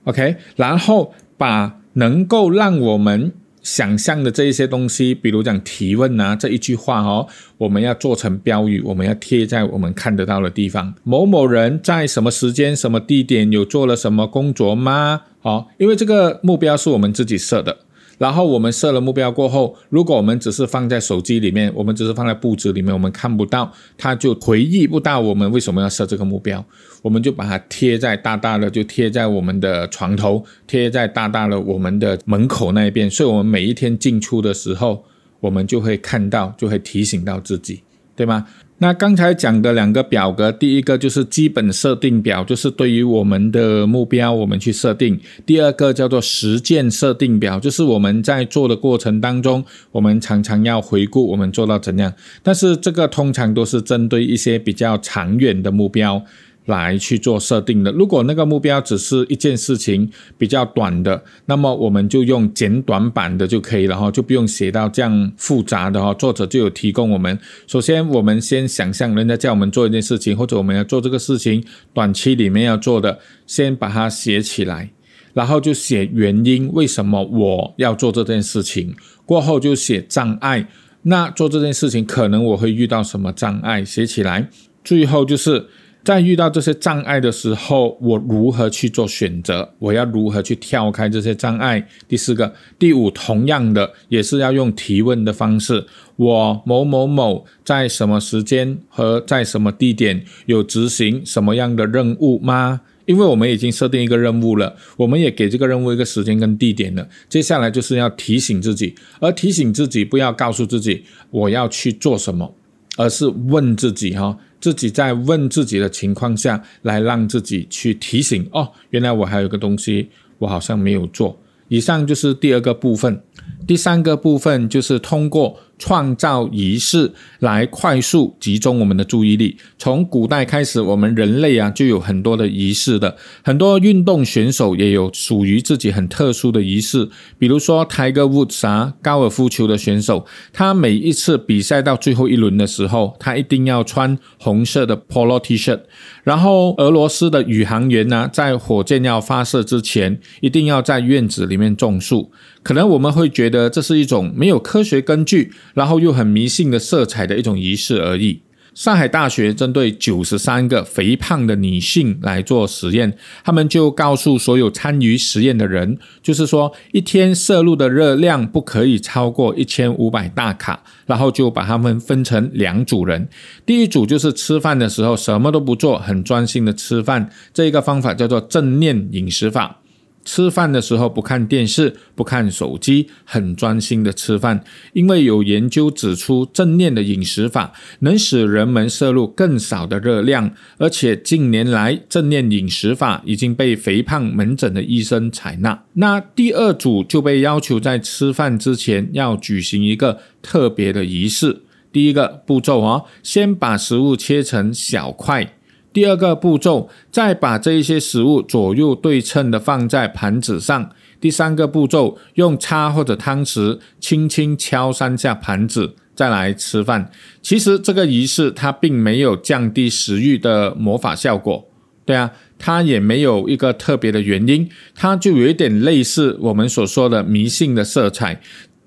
OK，然后把能够让我们想象的这一些东西，比如讲提问啊这一句话哦，我们要做成标语，我们要贴在我们看得到的地方。某某人在什么时间、什么地点有做了什么工作吗？哦，因为这个目标是我们自己设的。然后我们设了目标过后，如果我们只是放在手机里面，我们只是放在布置里面，我们看不到，它就回忆不到我们为什么要设这个目标。我们就把它贴在大大的，就贴在我们的床头，贴在大大的我们的门口那一边。所以，我们每一天进出的时候，我们就会看到，就会提醒到自己，对吗？那刚才讲的两个表格，第一个就是基本设定表，就是对于我们的目标我们去设定；第二个叫做实践设定表，就是我们在做的过程当中，我们常常要回顾我们做到怎样。但是这个通常都是针对一些比较长远的目标。来去做设定的。如果那个目标只是一件事情比较短的，那么我们就用简短版的就可以了哈，就不用写到这样复杂的哈。作者就有提供我们，首先我们先想象人家叫我们做一件事情，或者我们要做这个事情，短期里面要做的，先把它写起来。然后就写原因，为什么我要做这件事情。过后就写障碍，那做这件事情可能我会遇到什么障碍，写起来。最后就是在遇到这些障碍的时候，我如何去做选择？我要如何去跳开这些障碍？第四个、第五，同样的也是要用提问的方式。我某某某在什么时间和在什么地点有执行什么样的任务吗？因为我们已经设定一个任务了，我们也给这个任务一个时间跟地点了。接下来就是要提醒自己，而提醒自己不要告诉自己我要去做什么，而是问自己哈。自己在问自己的情况下来，让自己去提醒哦，原来我还有个东西，我好像没有做。以上就是第二个部分，第三个部分就是通过。创造仪式来快速集中我们的注意力。从古代开始，我们人类啊就有很多的仪式的。很多运动选手也有属于自己很特殊的仪式。比如说，Tiger Woods 啊，高尔夫球的选手，他每一次比赛到最后一轮的时候，他一定要穿红色的 Polo T-shirt。然后，俄罗斯的宇航员呢，在火箭要发射之前，一定要在院子里面种树。可能我们会觉得这是一种没有科学根据，然后又很迷信的色彩的一种仪式而已。上海大学针对九十三个肥胖的女性来做实验，他们就告诉所有参与实验的人，就是说一天摄入的热量不可以超过一千五百大卡，然后就把他们分成两组人，第一组就是吃饭的时候什么都不做，很专心的吃饭，这一个方法叫做正念饮食法。吃饭的时候不看电视，不看手机，很专心的吃饭。因为有研究指出，正念的饮食法能使人们摄入更少的热量，而且近年来正念饮食法已经被肥胖门诊的医生采纳。那第二组就被要求在吃饭之前要举行一个特别的仪式。第一个步骤啊，先把食物切成小块。第二个步骤，再把这一些食物左右对称的放在盘子上。第三个步骤，用叉或者汤匙轻轻敲三下盘子，再来吃饭。其实这个仪式它并没有降低食欲的魔法效果，对啊，它也没有一个特别的原因，它就有一点类似我们所说的迷信的色彩。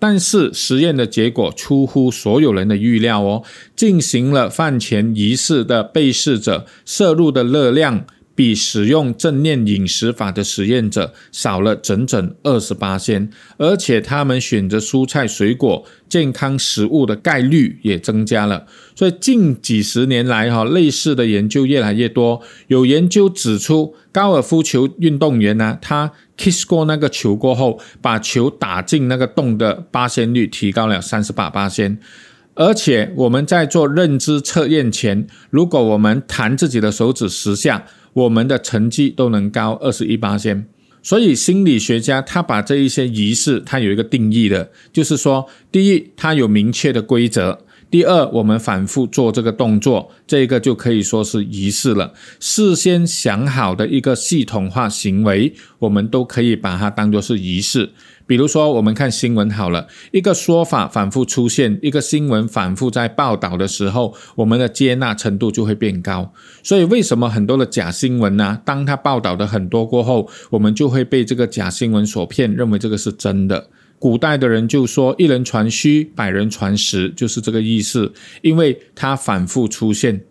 但是实验的结果出乎所有人的预料哦，进行了饭前仪式的被试者摄入的热量。比使用正念饮食法的实验者少了整整二十八先，而且他们选择蔬菜水果健康食物的概率也增加了。所以近几十年来，哈类似的研究越来越多。有研究指出，高尔夫球运动员呢，他 kiss 过那个球过后，把球打进那个洞的八仙率提高了三十八八仙。而且我们在做认知测验前，如果我们弹自己的手指十下。我们的成绩都能高二十一八先，所以心理学家他把这一些仪式，他有一个定义的，就是说，第一，他有明确的规则；第二，我们反复做这个动作，这个就可以说是仪式了。事先想好的一个系统化行为，我们都可以把它当做是仪式。比如说，我们看新闻好了，一个说法反复出现，一个新闻反复在报道的时候，我们的接纳程度就会变高。所以，为什么很多的假新闻呢？当他报道的很多过后，我们就会被这个假新闻所骗，认为这个是真的。古代的人就说“一人传虚，百人传实”，就是这个意思，因为它反复出现。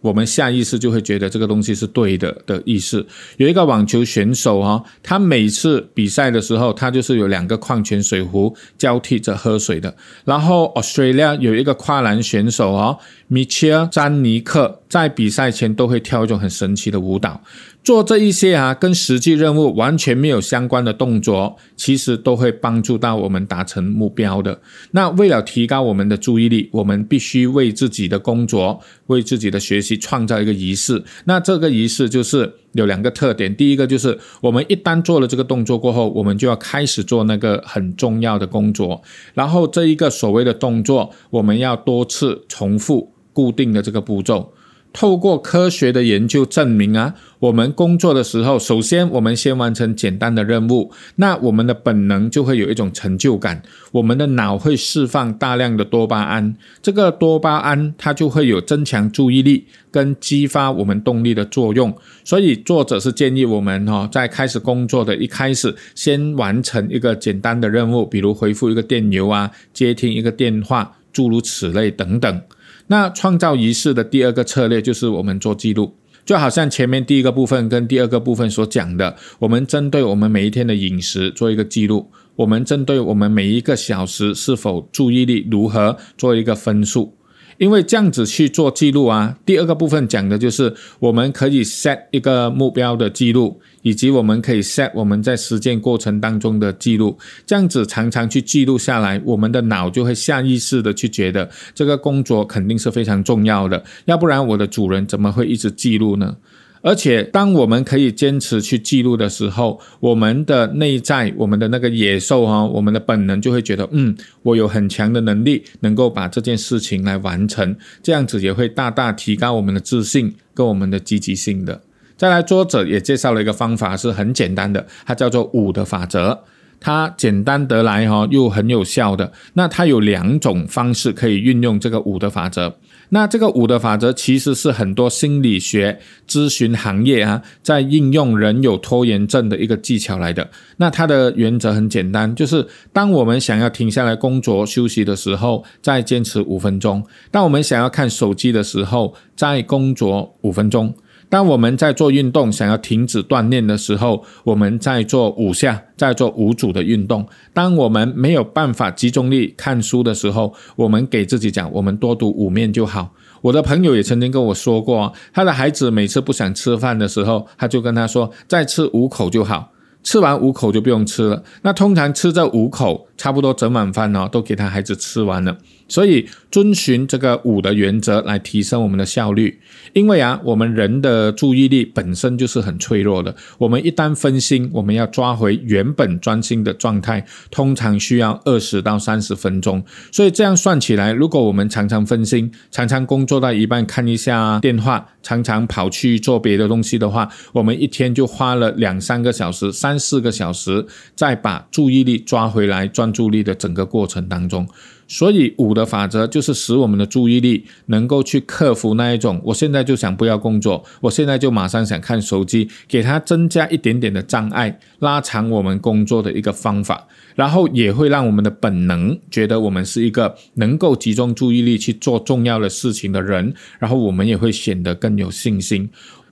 我们下意识就会觉得这个东西是对的的意思。有一个网球选手哈，他每次比赛的时候，他就是有两个矿泉水壶交替着喝水的。然后 Australia 有一个跨栏选手哦，米切尔·詹尼克，在比赛前都会跳一种很神奇的舞蹈。做这一些啊，跟实际任务完全没有相关的动作，其实都会帮助到我们达成目标的。那为了提高我们的注意力，我们必须为自己的工作、为自己的学习创造一个仪式。那这个仪式就是有两个特点：第一个就是我们一旦做了这个动作过后，我们就要开始做那个很重要的工作。然后这一个所谓的动作，我们要多次重复固定的这个步骤。透过科学的研究证明啊，我们工作的时候，首先我们先完成简单的任务，那我们的本能就会有一种成就感，我们的脑会释放大量的多巴胺，这个多巴胺它就会有增强注意力跟激发我们动力的作用。所以作者是建议我们哈，在开始工作的一开始，先完成一个简单的任务，比如回复一个电邮啊，接听一个电话，诸如此类等等。那创造仪式的第二个策略就是我们做记录，就好像前面第一个部分跟第二个部分所讲的，我们针对我们每一天的饮食做一个记录，我们针对我们每一个小时是否注意力如何做一个分数。因为这样子去做记录啊，第二个部分讲的就是我们可以 set 一个目标的记录，以及我们可以 set 我们在实践过程当中的记录。这样子常常去记录下来，我们的脑就会下意识的去觉得这个工作肯定是非常重要的，要不然我的主人怎么会一直记录呢？而且，当我们可以坚持去记录的时候，我们的内在，我们的那个野兽哈，我们的本能就会觉得，嗯，我有很强的能力，能够把这件事情来完成。这样子也会大大提高我们的自信跟我们的积极性的。再来，作者也介绍了一个方法，是很简单的，它叫做五的法则。它简单得来哈，又很有效的。那它有两种方式可以运用这个五的法则。那这个五的法则其实是很多心理学咨询行业啊，在应用人有拖延症的一个技巧来的。那它的原则很简单，就是当我们想要停下来工作休息的时候，再坚持五分钟；当我们想要看手机的时候，再工作五分钟。当我们在做运动，想要停止锻炼的时候，我们在做五下，在做五组的运动。当我们没有办法集中力看书的时候，我们给自己讲，我们多读五面就好。我的朋友也曾经跟我说过，他的孩子每次不想吃饭的时候，他就跟他说，再吃五口就好，吃完五口就不用吃了。那通常吃这五口，差不多整碗饭呢，都给他孩子吃完了。所以遵循这个五的原则来提升我们的效率，因为啊，我们人的注意力本身就是很脆弱的。我们一旦分心，我们要抓回原本专心的状态，通常需要二十到三十分钟。所以这样算起来，如果我们常常分心，常常工作到一半看一下电话，常常跑去做别的东西的话，我们一天就花了两三个小时、三四个小时，再把注意力抓回来，专注力的整个过程当中。所以五的法则就是使我们的注意力能够去克服那一种，我现在就想不要工作，我现在就马上想看手机，给它增加一点点的障碍，拉长我们工作的一个方法，然后也会让我们的本能觉得我们是一个能够集中注意力去做重要的事情的人，然后我们也会显得更有信心。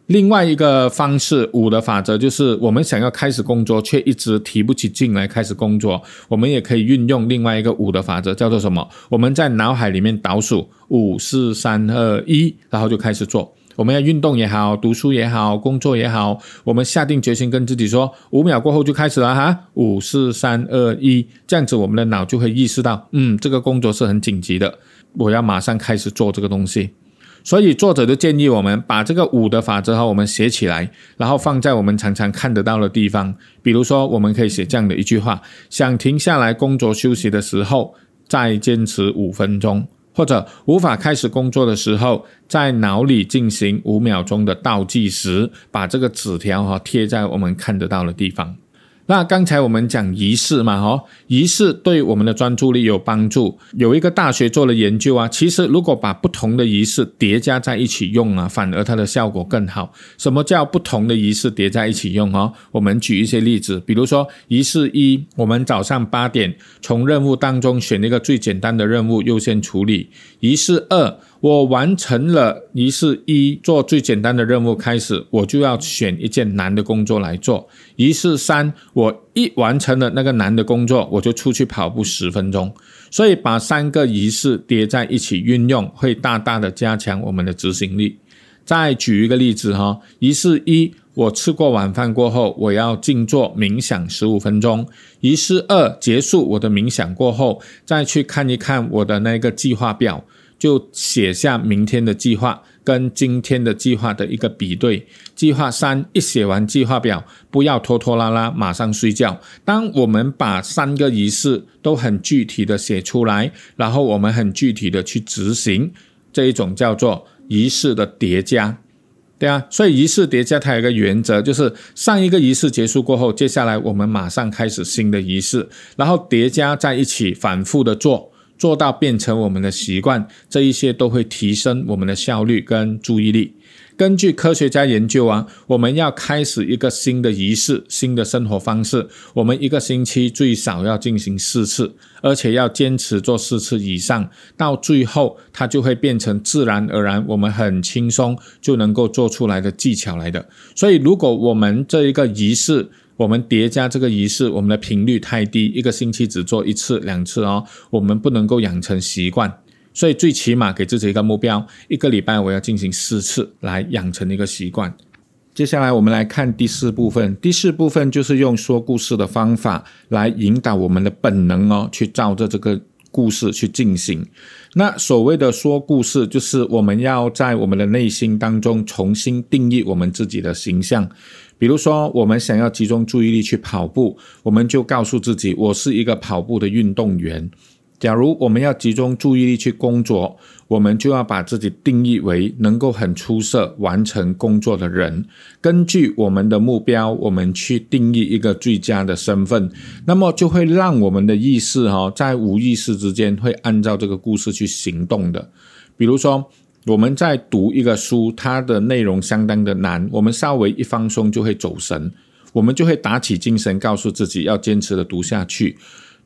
另外一个方式，五的法则就是我们想要开始工作，却一直提不起劲来开始工作。我们也可以运用另外一个五的法则，叫做什么？我们在脑海里面倒数五、四、三、二、一，然后就开始做。我们要运动也好，读书也好，工作也好，我们下定决心跟自己说，五秒过后就开始了哈，五、四、三、二、一，这样子我们的脑就会意识到，嗯，这个工作是很紧急的，我要马上开始做这个东西。所以作者就建议我们把这个五的法则哈，我们写起来，然后放在我们常常看得到的地方。比如说，我们可以写这样的一句话：想停下来工作休息的时候，再坚持五分钟；或者无法开始工作的时候，在脑里进行五秒钟的倒计时，把这个纸条哈贴在我们看得到的地方。那刚才我们讲仪式嘛，哈，仪式对我们的专注力有帮助。有一个大学做了研究啊，其实如果把不同的仪式叠加在一起用啊，反而它的效果更好。什么叫不同的仪式叠在一起用哦？我们举一些例子，比如说仪式一，我们早上八点从任务当中选一个最简单的任务优先处理；仪式二。我完成了仪式一，做最简单的任务开始，我就要选一件难的工作来做。仪式三，我一完成了那个难的工作，我就出去跑步十分钟。所以把三个仪式叠在一起运用，会大大的加强我们的执行力。再举一个例子哈，仪式一，我吃过晚饭过后，我要静坐冥想十五分钟。仪式二，结束我的冥想过后，再去看一看我的那个计划表。就写下明天的计划跟今天的计划的一个比对。计划三一写完计划表，不要拖拖拉拉，马上睡觉。当我们把三个仪式都很具体的写出来，然后我们很具体的去执行，这一种叫做仪式的叠加。对啊，所以仪式叠加它有一个原则，就是上一个仪式结束过后，接下来我们马上开始新的仪式，然后叠加在一起，反复的做，做到变成我们的习惯，这一些都会提升我们的效率跟注意力。根据科学家研究啊，我们要开始一个新的仪式、新的生活方式，我们一个星期最少要进行四次，而且要坚持做四次以上，到最后它就会变成自然而然，我们很轻松就能够做出来的技巧来的。所以，如果我们这一个仪式，我们叠加这个仪式，我们的频率太低，一个星期只做一次、两次哦，我们不能够养成习惯。所以最起码给自己一个目标，一个礼拜我要进行四次来养成一个习惯。接下来我们来看第四部分，第四部分就是用说故事的方法来引导我们的本能哦，去照着这个故事去进行。那所谓的说故事，就是我们要在我们的内心当中重新定义我们自己的形象。比如说，我们想要集中注意力去跑步，我们就告诉自己，我是一个跑步的运动员。假如我们要集中注意力去工作，我们就要把自己定义为能够很出色完成工作的人。根据我们的目标，我们去定义一个最佳的身份，那么就会让我们的意识哈，在无意识之间会按照这个故事去行动的。比如说，我们在读一个书，它的内容相当的难，我们稍微一放松就会走神，我们就会打起精神，告诉自己要坚持的读下去。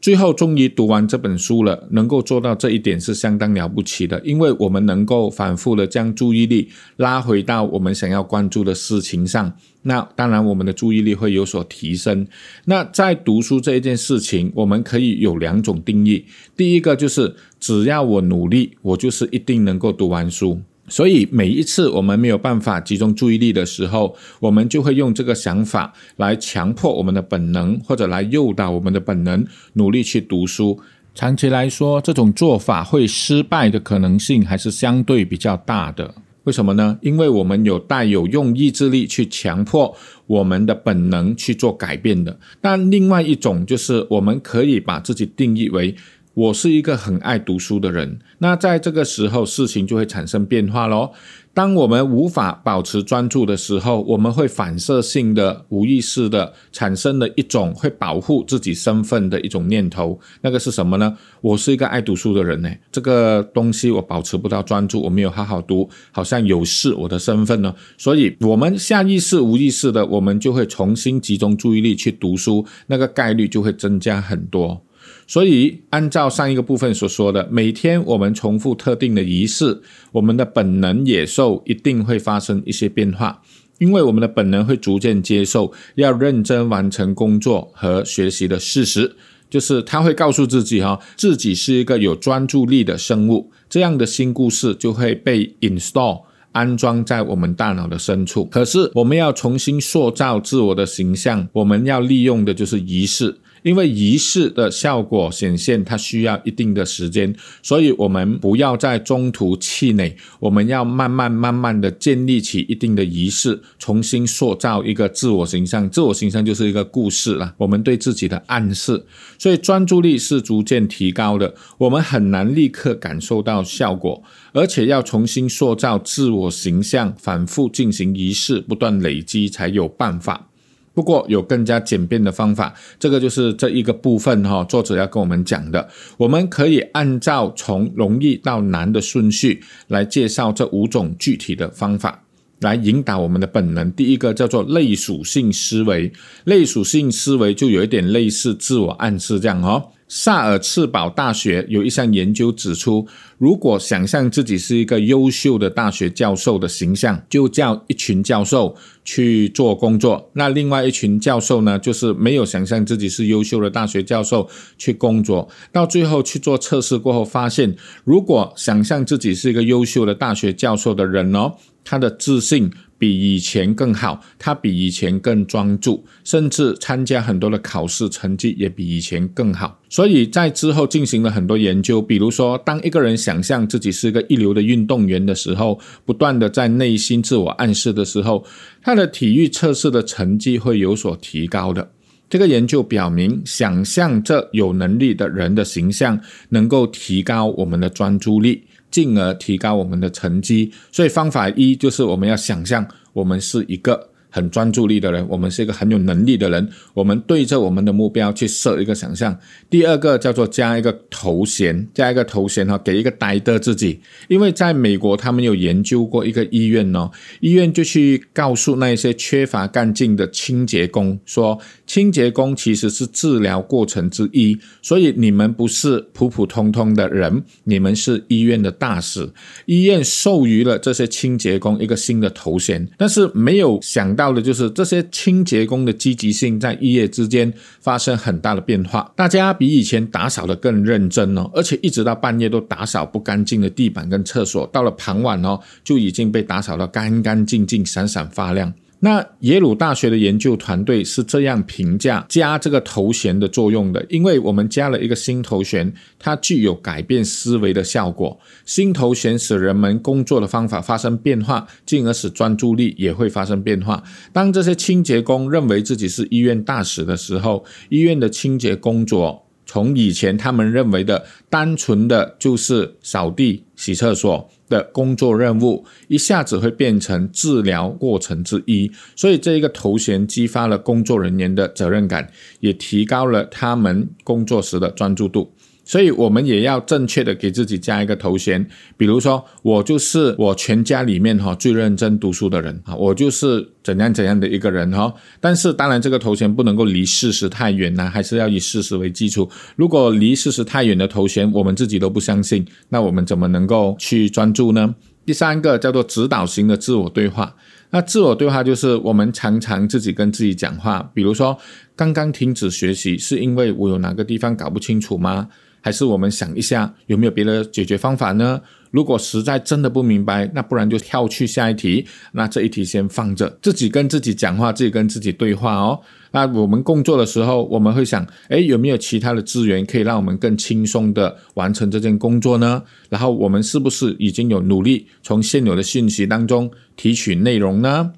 最后终于读完这本书了，能够做到这一点是相当了不起的，因为我们能够反复的将注意力拉回到我们想要关注的事情上。那当然，我们的注意力会有所提升。那在读书这一件事情，我们可以有两种定义。第一个就是只要我努力，我就是一定能够读完书。所以每一次我们没有办法集中注意力的时候，我们就会用这个想法来强迫我们的本能，或者来诱导我们的本能努力去读书。长期来说，这种做法会失败的可能性还是相对比较大的。为什么呢？因为我们有带有用意志力去强迫我们的本能去做改变的。但另外一种就是我们可以把自己定义为。我是一个很爱读书的人，那在这个时候，事情就会产生变化喽。当我们无法保持专注的时候，我们会反射性的、无意识的产生了一种会保护自己身份的一种念头。那个是什么呢？我是一个爱读书的人呢，这个东西我保持不到专注，我没有好好读，好像有失我的身份呢。所以，我们下意识、无意识的，我们就会重新集中注意力去读书，那个概率就会增加很多。所以，按照上一个部分所说的，每天我们重复特定的仪式，我们的本能野兽一定会发生一些变化，因为我们的本能会逐渐接受要认真完成工作和学习的事实，就是他会告诉自己哈，自己是一个有专注力的生物，这样的新故事就会被 install 安装在我们大脑的深处。可是，我们要重新塑造自我的形象，我们要利用的就是仪式。因为仪式的效果显现，它需要一定的时间，所以我们不要在中途气馁，我们要慢慢慢慢的建立起一定的仪式，重新塑造一个自我形象。自我形象就是一个故事了，我们对自己的暗示。所以专注力是逐渐提高的，我们很难立刻感受到效果，而且要重新塑造自我形象，反复进行仪式，不断累积才有办法。不过有更加简便的方法，这个就是这一个部分哈。作者要跟我们讲的，我们可以按照从容易到难的顺序来介绍这五种具体的方法，来引导我们的本能。第一个叫做类属性思维，类属性思维就有一点类似自我暗示这样哦。萨尔茨堡大学有一项研究指出，如果想象自己是一个优秀的大学教授的形象，就叫一群教授去做工作；那另外一群教授呢，就是没有想象自己是优秀的大学教授去工作。到最后去做测试过后，发现如果想象自己是一个优秀的大学教授的人哦，他的自信。比以前更好，他比以前更专注，甚至参加很多的考试，成绩也比以前更好。所以在之后进行了很多研究，比如说，当一个人想象自己是一个一流的运动员的时候，不断的在内心自我暗示的时候，他的体育测试的成绩会有所提高的。这个研究表明，想象这有能力的人的形象，能够提高我们的专注力，进而提高我们的成绩。所以方法一就是我们要想象我们是一个。很专注力的人，我们是一个很有能力的人。我们对着我们的目标去设一个想象。第二个叫做加一个头衔，加一个头衔哈，给一个呆的自己。因为在美国，他们有研究过一个医院哦，医院就去告诉那些缺乏干劲的清洁工说，清洁工其实是治疗过程之一，所以你们不是普普通通的人，你们是医院的大使。医院授予了这些清洁工一个新的头衔，但是没有想到。到的就是这些清洁工的积极性在一夜之间发生很大的变化，大家比以前打扫的更认真哦，而且一直到半夜都打扫不干净的地板跟厕所，到了傍晚哦就已经被打扫得干干净净、闪闪发亮。那耶鲁大学的研究团队是这样评价加这个头衔的作用的，因为我们加了一个新头衔，它具有改变思维的效果。新头衔使人们工作的方法发生变化，进而使专注力也会发生变化。当这些清洁工认为自己是医院大使的时候，医院的清洁工作从以前他们认为的单纯的就是扫地、洗厕所。的工作任务一下子会变成治疗过程之一，所以这一个头衔激发了工作人员的责任感，也提高了他们工作时的专注度。所以，我们也要正确的给自己加一个头衔，比如说，我就是我全家里面哈最认真读书的人啊，我就是怎样怎样的一个人哈。但是，当然这个头衔不能够离事实太远呢，还是要以事实为基础。如果离事实太远的头衔，我们自己都不相信，那我们怎么能够去专注呢？第三个叫做指导型的自我对话。那自我对话就是我们常常自己跟自己讲话，比如说，刚刚停止学习是因为我有哪个地方搞不清楚吗？还是我们想一下有没有别的解决方法呢？如果实在真的不明白，那不然就跳去下一题。那这一题先放着，自己跟自己讲话，自己跟自己对话哦。那我们工作的时候，我们会想，哎，有没有其他的资源可以让我们更轻松的完成这件工作呢？然后我们是不是已经有努力从现有的信息当中提取内容呢？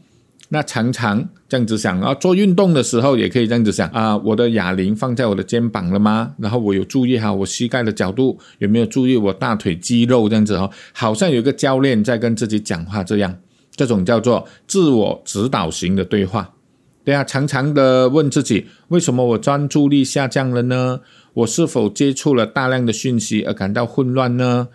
那常常这样子想啊，做运动的时候也可以这样子想啊，我的哑铃放在我的肩膀了吗？然后我有注意好我膝盖的角度，有没有注意我大腿肌肉这样子哦？好像有一个教练在跟自己讲话这样，这种叫做自我指导型的对话。对啊，常常的问自己，为什么我专注力下降了呢？我是否接触了大量的讯息而感到混乱呢？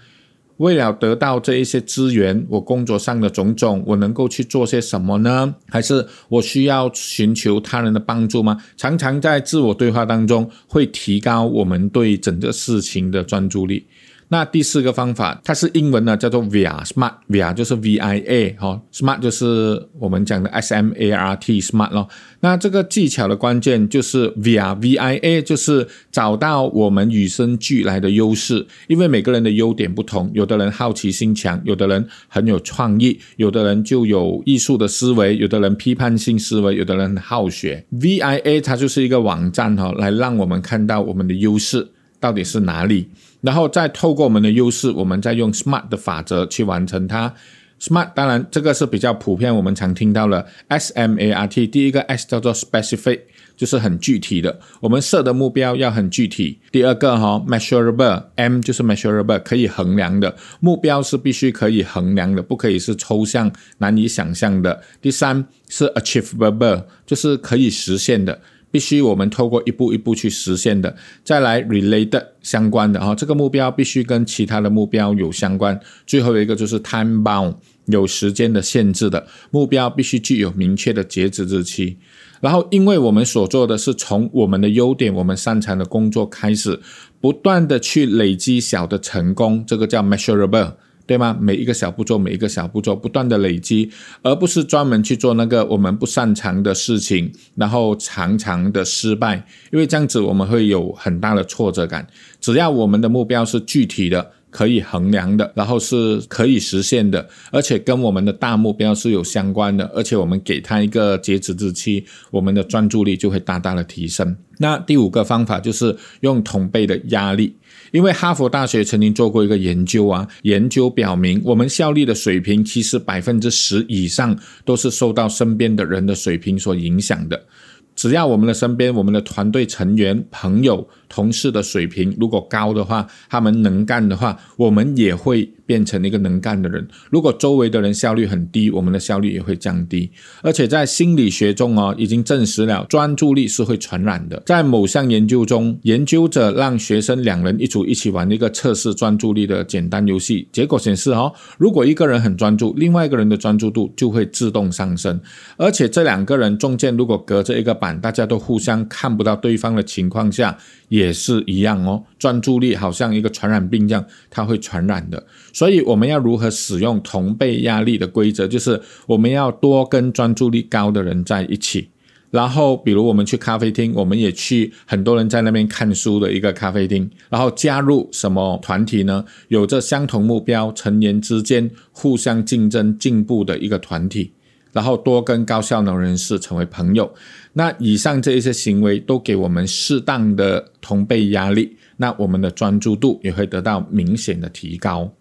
为了得到这一些资源，我工作上的种种，我能够去做些什么呢？还是我需要寻求他人的帮助吗？常常在自我对话当中，会提高我们对整个事情的专注力。那第四个方法，它是英文呢，叫做 VIA，Smart，VIA 就是 V I A 哈，Smart 就是我们讲的 S M A R T，Smart 咯。那这个技巧的关键就是 VIA，V I A 就是找到我们与生俱来的优势，因为每个人的优点不同，有的人好奇心强，有的人很有创意，有的人就有艺术的思维，有的人批判性思维，有的人很好学。V I A 它就是一个网站哈，来让我们看到我们的优势到底是哪里。然后再透过我们的优势，我们再用 SMART 的法则去完成它。SMART 当然这个是比较普遍，我们常听到的 S M A R T。第一个 S 叫做 Specific，就是很具体的，我们设的目标要很具体。第二个哈 Measurable，M 就是 Measurable，可以衡量的目标是必须可以衡量的，不可以是抽象难以想象的。第三是 Achievable，就是可以实现的。必须我们透过一步一步去实现的，再来 related 相关的哈，这个目标必须跟其他的目标有相关。最后一个就是 time bound 有时间的限制的目标，必须具有明确的截止日期。然后，因为我们所做的是从我们的优点、我们擅长的工作开始，不断的去累积小的成功，这个叫 measurable。对吗？每一个小步骤，每一个小步骤，不断的累积，而不是专门去做那个我们不擅长的事情，然后常常的失败，因为这样子我们会有很大的挫折感。只要我们的目标是具体的。可以衡量的，然后是可以实现的，而且跟我们的大目标是有相关的，而且我们给他一个截止日期，我们的专注力就会大大的提升。那第五个方法就是用同辈的压力，因为哈佛大学曾经做过一个研究啊，研究表明我们效率的水平其实百分之十以上都是受到身边的人的水平所影响的。只要我们的身边、我们的团队成员、朋友、同事的水平如果高的话，他们能干的话，我们也会变成一个能干的人。如果周围的人效率很低，我们的效率也会降低。而且在心理学中哦，已经证实了专注力是会传染的。在某项研究中，研究者让学生两人一组一起玩一个测试专注力的简单游戏，结果显示哦，如果一个人很专注，另外一个人的专注度就会自动上升。而且这两个人中间如果隔着一个板。大家都互相看不到对方的情况下，也也是一样哦。专注力好像一个传染病一样，它会传染的。所以我们要如何使用同辈压力的规则？就是我们要多跟专注力高的人在一起。然后，比如我们去咖啡厅，我们也去很多人在那边看书的一个咖啡厅。然后加入什么团体呢？有着相同目标、成员之间互相竞争进步的一个团体。然后多跟高效能人士成为朋友。那以上这一些行为都给我们适当的同辈压力，那我们的专注度也会得到明显的提高。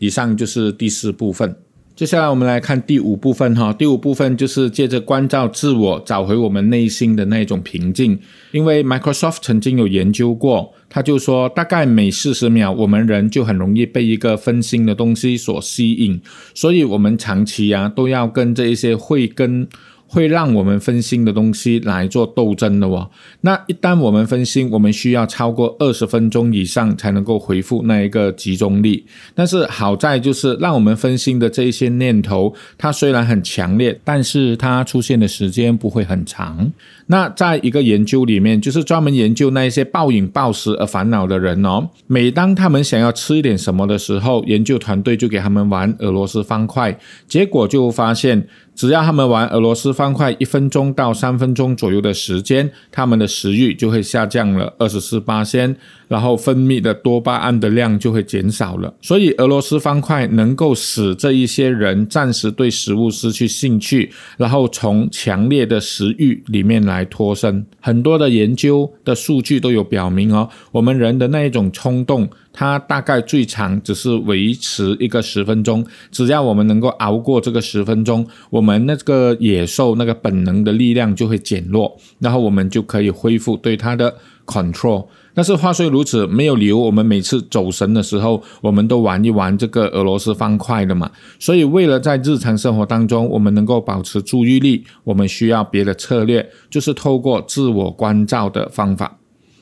以上就是第四部分。接下来我们来看第五部分哈，第五部分就是借着关照自我，找回我们内心的那种平静。因为 Microsoft 曾经有研究过，他就说，大概每四十秒，我们人就很容易被一个分心的东西所吸引，所以我们长期啊都要跟这一些会跟。会让我们分心的东西来做斗争的哦。那一旦我们分心，我们需要超过二十分钟以上才能够恢复那一个集中力。但是好在就是让我们分心的这一些念头，它虽然很强烈，但是它出现的时间不会很长。那在一个研究里面，就是专门研究那一些暴饮暴食而烦恼的人哦。每当他们想要吃一点什么的时候，研究团队就给他们玩俄罗斯方块，结果就发现。只要他们玩俄罗斯方块一分钟到三分钟左右的时间，他们的食欲就会下降了二十四八先，然后分泌的多巴胺的量就会减少了。所以俄罗斯方块能够使这一些人暂时对食物失去兴趣，然后从强烈的食欲里面来脱身。很多的研究的数据都有表明哦，我们人的那一种冲动。它大概最长只是维持一个十分钟，只要我们能够熬过这个十分钟，我们那个野兽那个本能的力量就会减弱，然后我们就可以恢复对它的 control。但是话虽如此，没有理由我们每次走神的时候，我们都玩一玩这个俄罗斯方块的嘛。所以为了在日常生活当中我们能够保持注意力，我们需要别的策略，就是透过自我关照的方法。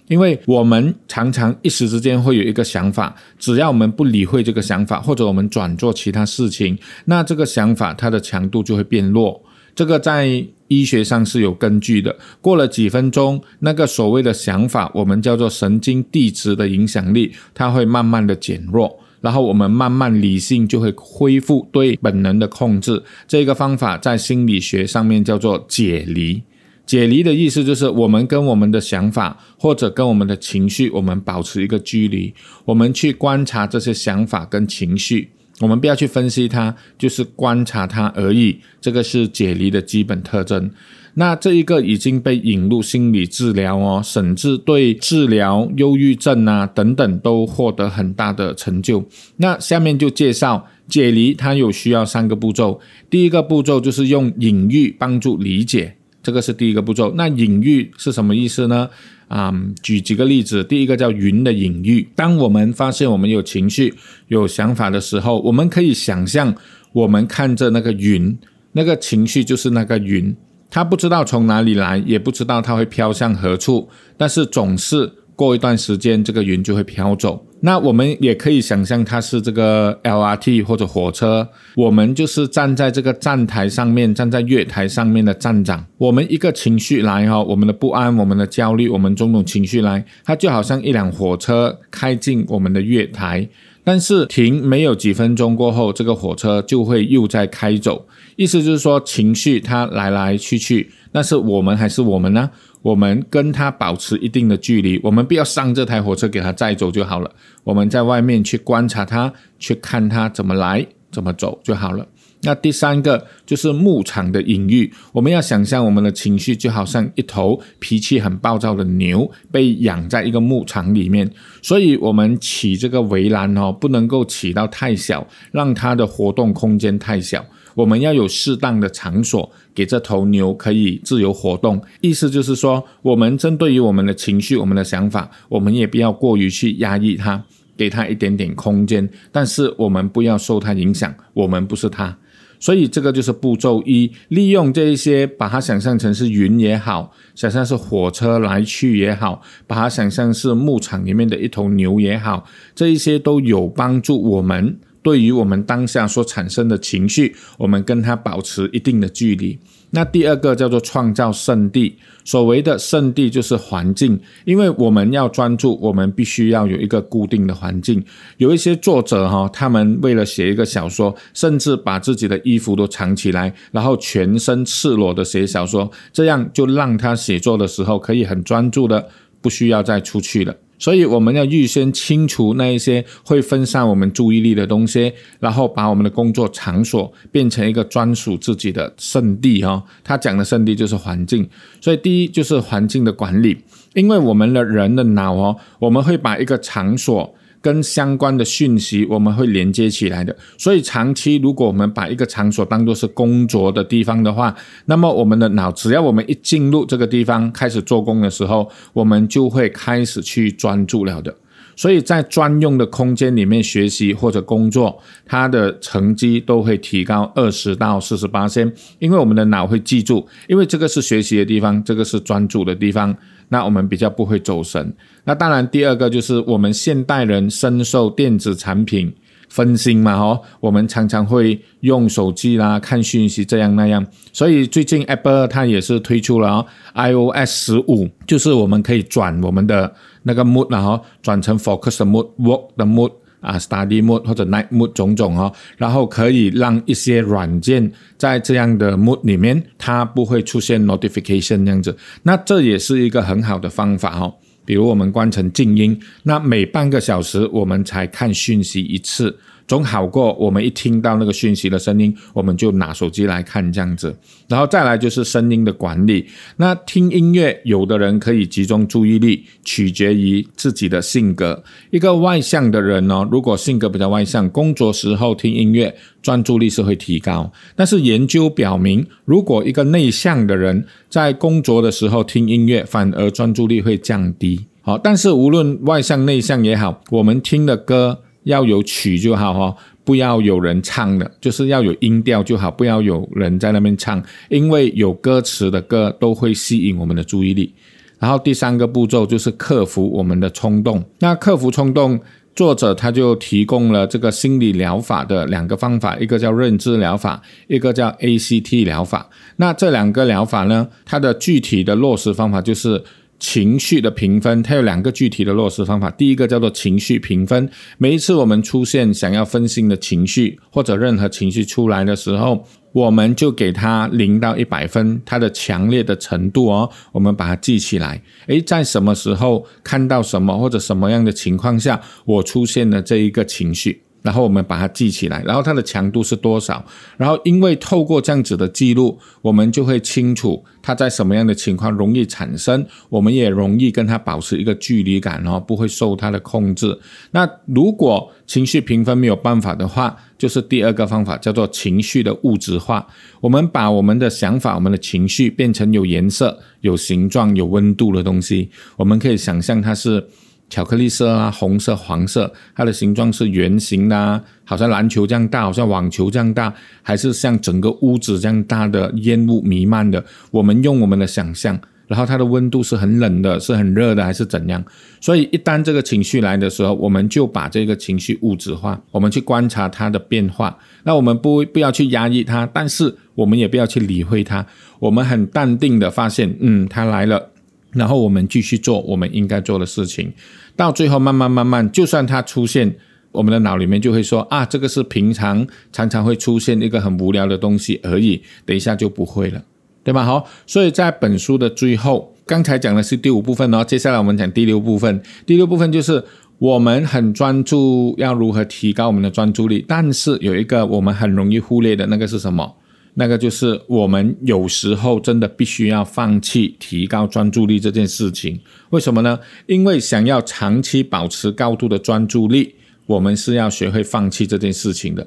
因为我们常常一时之间会有一个想法，只要我们不理会这个想法，或者我们转做其他事情，那这个想法它的强度就会变弱。这个在医学上是有根据的。过了几分钟，那个所谓的想法，我们叫做神经递质的影响力，它会慢慢的减弱，然后我们慢慢理性就会恢复对本能的控制。这个方法在心理学上面叫做解离。解离的意思就是，我们跟我们的想法或者跟我们的情绪，我们保持一个距离，我们去观察这些想法跟情绪，我们不要去分析它，就是观察它而已。这个是解离的基本特征。那这一个已经被引入心理治疗哦，甚至对治疗忧郁症啊等等都获得很大的成就。那下面就介绍解离，它有需要三个步骤。第一个步骤就是用隐喻帮助理解。这个是第一个步骤。那隐喻是什么意思呢？啊，举几个例子。第一个叫云的隐喻。当我们发现我们有情绪、有想法的时候，我们可以想象，我们看着那个云，那个情绪就是那个云，它不知道从哪里来，也不知道它会飘向何处，但是总是。过一段时间，这个云就会飘走。那我们也可以想象，它是这个 LRT 或者火车，我们就是站在这个站台上面，站在月台上面的站长。我们一个情绪来哈，我们的不安、我们的焦虑、我们种种情绪来，它就好像一辆火车开进我们的月台，但是停没有几分钟过后，这个火车就会又在开走。意思就是说，情绪它来来去去，但是我们还是我们呢？我们跟他保持一定的距离，我们不要上这台火车给他载走就好了。我们在外面去观察他，去看他怎么来，怎么走就好了。那第三个就是牧场的隐喻，我们要想象我们的情绪就好像一头脾气很暴躁的牛被养在一个牧场里面，所以我们起这个围栏哦，不能够起到太小，让它的活动空间太小。我们要有适当的场所给这头牛可以自由活动。意思就是说，我们针对于我们的情绪、我们的想法，我们也不要过于去压抑它，给它一点点空间。但是我们不要受它影响，我们不是它。所以这个就是步骤一，利用这一些，把它想象成是云也好，想象是火车来去也好，把它想象是牧场里面的一头牛也好，这一些都有帮助我们。对于我们当下所产生的情绪，我们跟它保持一定的距离。那第二个叫做创造圣地。所谓的圣地就是环境，因为我们要专注，我们必须要有一个固定的环境。有一些作者哈，他们为了写一个小说，甚至把自己的衣服都藏起来，然后全身赤裸的写小说，这样就让他写作的时候可以很专注的，不需要再出去了。所以我们要预先清除那一些会分散我们注意力的东西，然后把我们的工作场所变成一个专属自己的圣地哈。他讲的圣地就是环境，所以第一就是环境的管理，因为我们的人的脑哦，我们会把一个场所。跟相关的讯息，我们会连接起来的。所以长期，如果我们把一个场所当做是工作的地方的话，那么我们的脑，只要我们一进入这个地方开始做工的时候，我们就会开始去专注了的。所以在专用的空间里面学习或者工作，它的成绩都会提高二十到四十八先，因为我们的脑会记住，因为这个是学习的地方，这个是专注的地方。那我们比较不会走神。那当然，第二个就是我们现代人深受电子产品分心嘛，吼，我们常常会用手机啦、看讯息这样那样。所以最近 Apple 它也是推出了 iOS 十五，就是我们可以转我们的那个 mood 然后转成 focus mood、work 的 mood。啊，study mood 或者 night mood 种种哦，然后可以让一些软件在这样的 mode 里面，它不会出现 notification 这样子。那这也是一个很好的方法哦。比如我们关成静音，那每半个小时我们才看讯息一次。总好过我们一听到那个讯息的声音，我们就拿手机来看这样子。然后再来就是声音的管理。那听音乐，有的人可以集中注意力，取决于自己的性格。一个外向的人呢，如果性格比较外向，工作时候听音乐，专注力是会提高。但是研究表明，如果一个内向的人在工作的时候听音乐，反而专注力会降低。好，但是无论外向内向也好，我们听的歌。要有曲就好哈，不要有人唱的，就是要有音调就好，不要有人在那边唱，因为有歌词的歌都会吸引我们的注意力。然后第三个步骤就是克服我们的冲动。那克服冲动，作者他就提供了这个心理疗法的两个方法，一个叫认知疗法，一个叫 ACT 疗法。那这两个疗法呢，它的具体的落实方法就是。情绪的评分，它有两个具体的落实方法。第一个叫做情绪评分，每一次我们出现想要分心的情绪，或者任何情绪出来的时候，我们就给它零到一百分，它的强烈的程度哦，我们把它记起来。诶，在什么时候看到什么或者什么样的情况下，我出现了这一个情绪。然后我们把它记起来，然后它的强度是多少？然后因为透过这样子的记录，我们就会清楚它在什么样的情况容易产生，我们也容易跟它保持一个距离感哦，不会受它的控制。那如果情绪评分没有办法的话，就是第二个方法，叫做情绪的物质化。我们把我们的想法、我们的情绪变成有颜色、有形状、有温度的东西，我们可以想象它是。巧克力色啊，红色、黄色，它的形状是圆形的，好像篮球这样大，好像网球这样大，还是像整个屋子这样大的烟雾弥漫的？我们用我们的想象，然后它的温度是很冷的，是很热的，还是怎样？所以一旦这个情绪来的时候，我们就把这个情绪物质化，我们去观察它的变化。那我们不不要去压抑它，但是我们也不要去理会它，我们很淡定的发现，嗯，它来了。然后我们继续做我们应该做的事情，到最后慢慢慢慢，就算它出现，我们的脑里面就会说啊，这个是平常常常会出现一个很无聊的东西而已，等一下就不会了，对吧？好，所以在本书的最后，刚才讲的是第五部分哦，接下来我们讲第六部分。第六部分就是我们很专注，要如何提高我们的专注力，但是有一个我们很容易忽略的那个是什么？那个就是我们有时候真的必须要放弃提高专注力这件事情，为什么呢？因为想要长期保持高度的专注力，我们是要学会放弃这件事情的。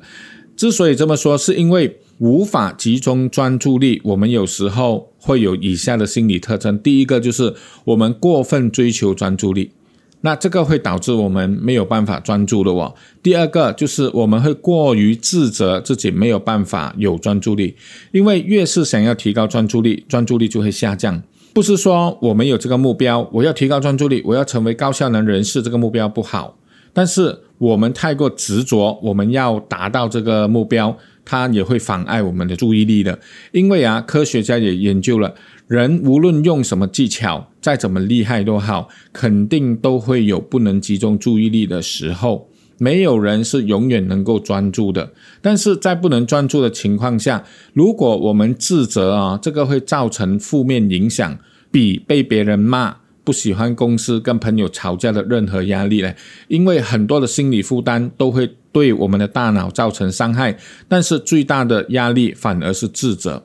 之所以这么说，是因为无法集中专注力，我们有时候会有以下的心理特征。第一个就是我们过分追求专注力，那这个会导致我们没有办法专注的哦。第二个就是我们会过于自责自己没有办法有专注力，因为越是想要提高专注力，专注力就会下降。不是说我们有这个目标，我要提高专注力，我要成为高效能人士，这个目标不好。但是我们太过执着，我们要达到这个目标，它也会妨碍我们的注意力的。因为啊，科学家也研究了，人无论用什么技巧，再怎么厉害都好，肯定都会有不能集中注意力的时候。没有人是永远能够专注的，但是在不能专注的情况下，如果我们自责啊，这个会造成负面影响，比被别人骂、不喜欢公司、跟朋友吵架的任何压力呢？因为很多的心理负担都会对我们的大脑造成伤害，但是最大的压力反而是自责，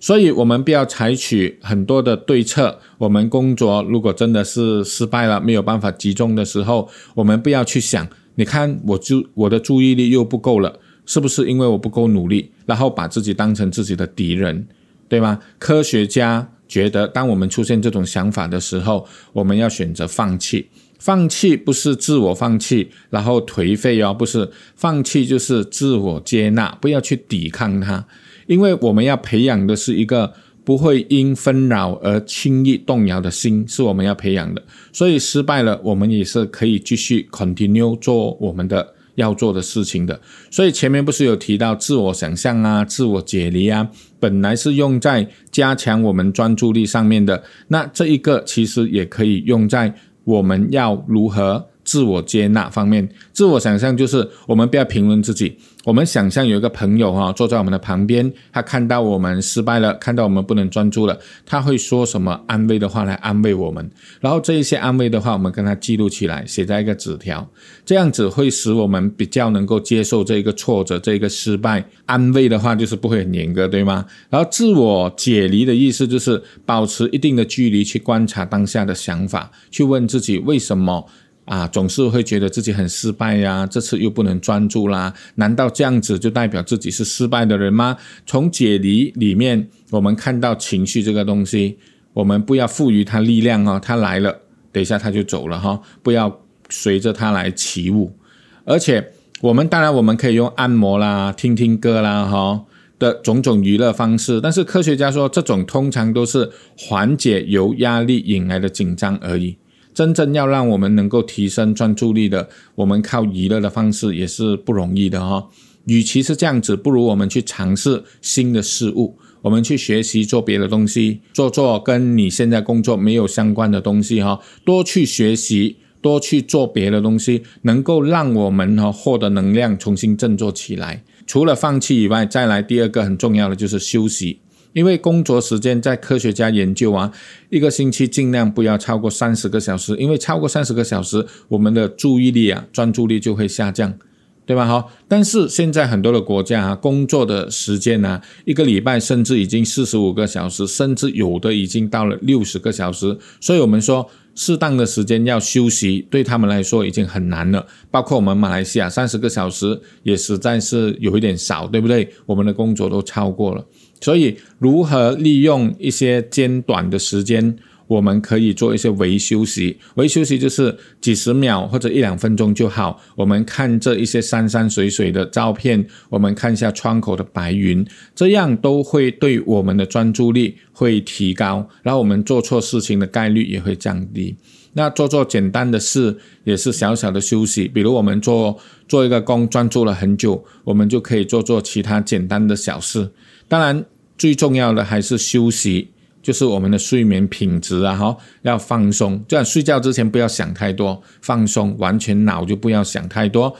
所以我们不要采取很多的对策。我们工作如果真的是失败了，没有办法集中的时候，我们不要去想。你看，我就我的注意力又不够了，是不是因为我不够努力，然后把自己当成自己的敌人，对吗？科学家觉得，当我们出现这种想法的时候，我们要选择放弃。放弃不是自我放弃，然后颓废哦，不是放弃就是自我接纳，不要去抵抗它，因为我们要培养的是一个。不会因纷扰而轻易动摇的心是我们要培养的，所以失败了，我们也是可以继续 continue 做我们的要做的事情的。所以前面不是有提到自我想象啊、自我解离啊，本来是用在加强我们专注力上面的，那这一个其实也可以用在我们要如何。自我接纳方面，自我想象就是我们不要评论自己。我们想象有一个朋友哈坐在我们的旁边，他看到我们失败了，看到我们不能专注了，他会说什么安慰的话来安慰我们。然后这一些安慰的话，我们跟他记录起来，写在一个纸条，这样子会使我们比较能够接受这个挫折、这个失败。安慰的话就是不会很严格，对吗？然后自我解离的意思就是保持一定的距离，去观察当下的想法，去问自己为什么。啊，总是会觉得自己很失败呀，这次又不能专注啦，难道这样子就代表自己是失败的人吗？从解离里面，我们看到情绪这个东西，我们不要赋予它力量哦，它来了，等一下它就走了哈，不要随着它来起舞。而且，我们当然我们可以用按摩啦、听听歌啦哈的种种娱乐方式，但是科学家说，这种通常都是缓解由压力引来的紧张而已。真正要让我们能够提升专注力的，我们靠娱乐的方式也是不容易的哈。与其是这样子，不如我们去尝试新的事物，我们去学习做别的东西，做做跟你现在工作没有相关的东西哈。多去学习，多去做别的东西，能够让我们哈获得能量，重新振作起来。除了放弃以外，再来第二个很重要的就是休息。因为工作时间在科学家研究啊，一个星期尽量不要超过三十个小时，因为超过三十个小时，我们的注意力啊、专注力就会下降，对吧？好，但是现在很多的国家啊，工作的时间呢，一个礼拜甚至已经四十五个小时，甚至有的已经到了六十个小时，所以我们说适当的时间要休息，对他们来说已经很难了。包括我们马来西亚三十个小时也实在是有一点少，对不对？我们的工作都超过了。所以，如何利用一些间短的时间，我们可以做一些微休息。微休息就是几十秒或者一两分钟就好。我们看这一些山山水水的照片，我们看一下窗口的白云，这样都会对我们的专注力会提高，然后我们做错事情的概率也会降低。那做做简单的事也是小小的休息，比如我们做做一个工专注了很久，我们就可以做做其他简单的小事。当然，最重要的还是休息，就是我们的睡眠品质啊，哈，要放松。这样睡觉之前不要想太多，放松，完全脑就不要想太多，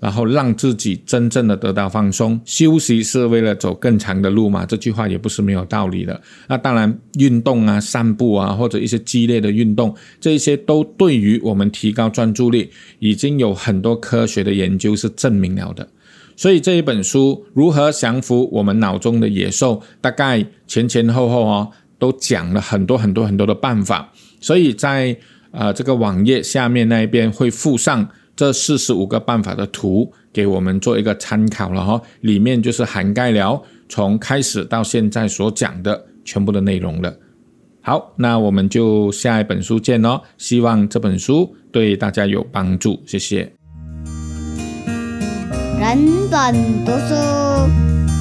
然后让自己真正的得到放松。休息是为了走更长的路嘛，这句话也不是没有道理的。那当然，运动啊，散步啊，或者一些激烈的运动，这些都对于我们提高专注力，已经有很多科学的研究是证明了的。所以这一本书如何降服我们脑中的野兽，大概前前后后哦，都讲了很多很多很多的办法。所以在呃这个网页下面那一边会附上这四十五个办法的图给我们做一个参考了哈，里面就是涵盖了从开始到现在所讲的全部的内容了。好，那我们就下一本书见哦。希望这本书对大家有帮助，谢谢。人本读书。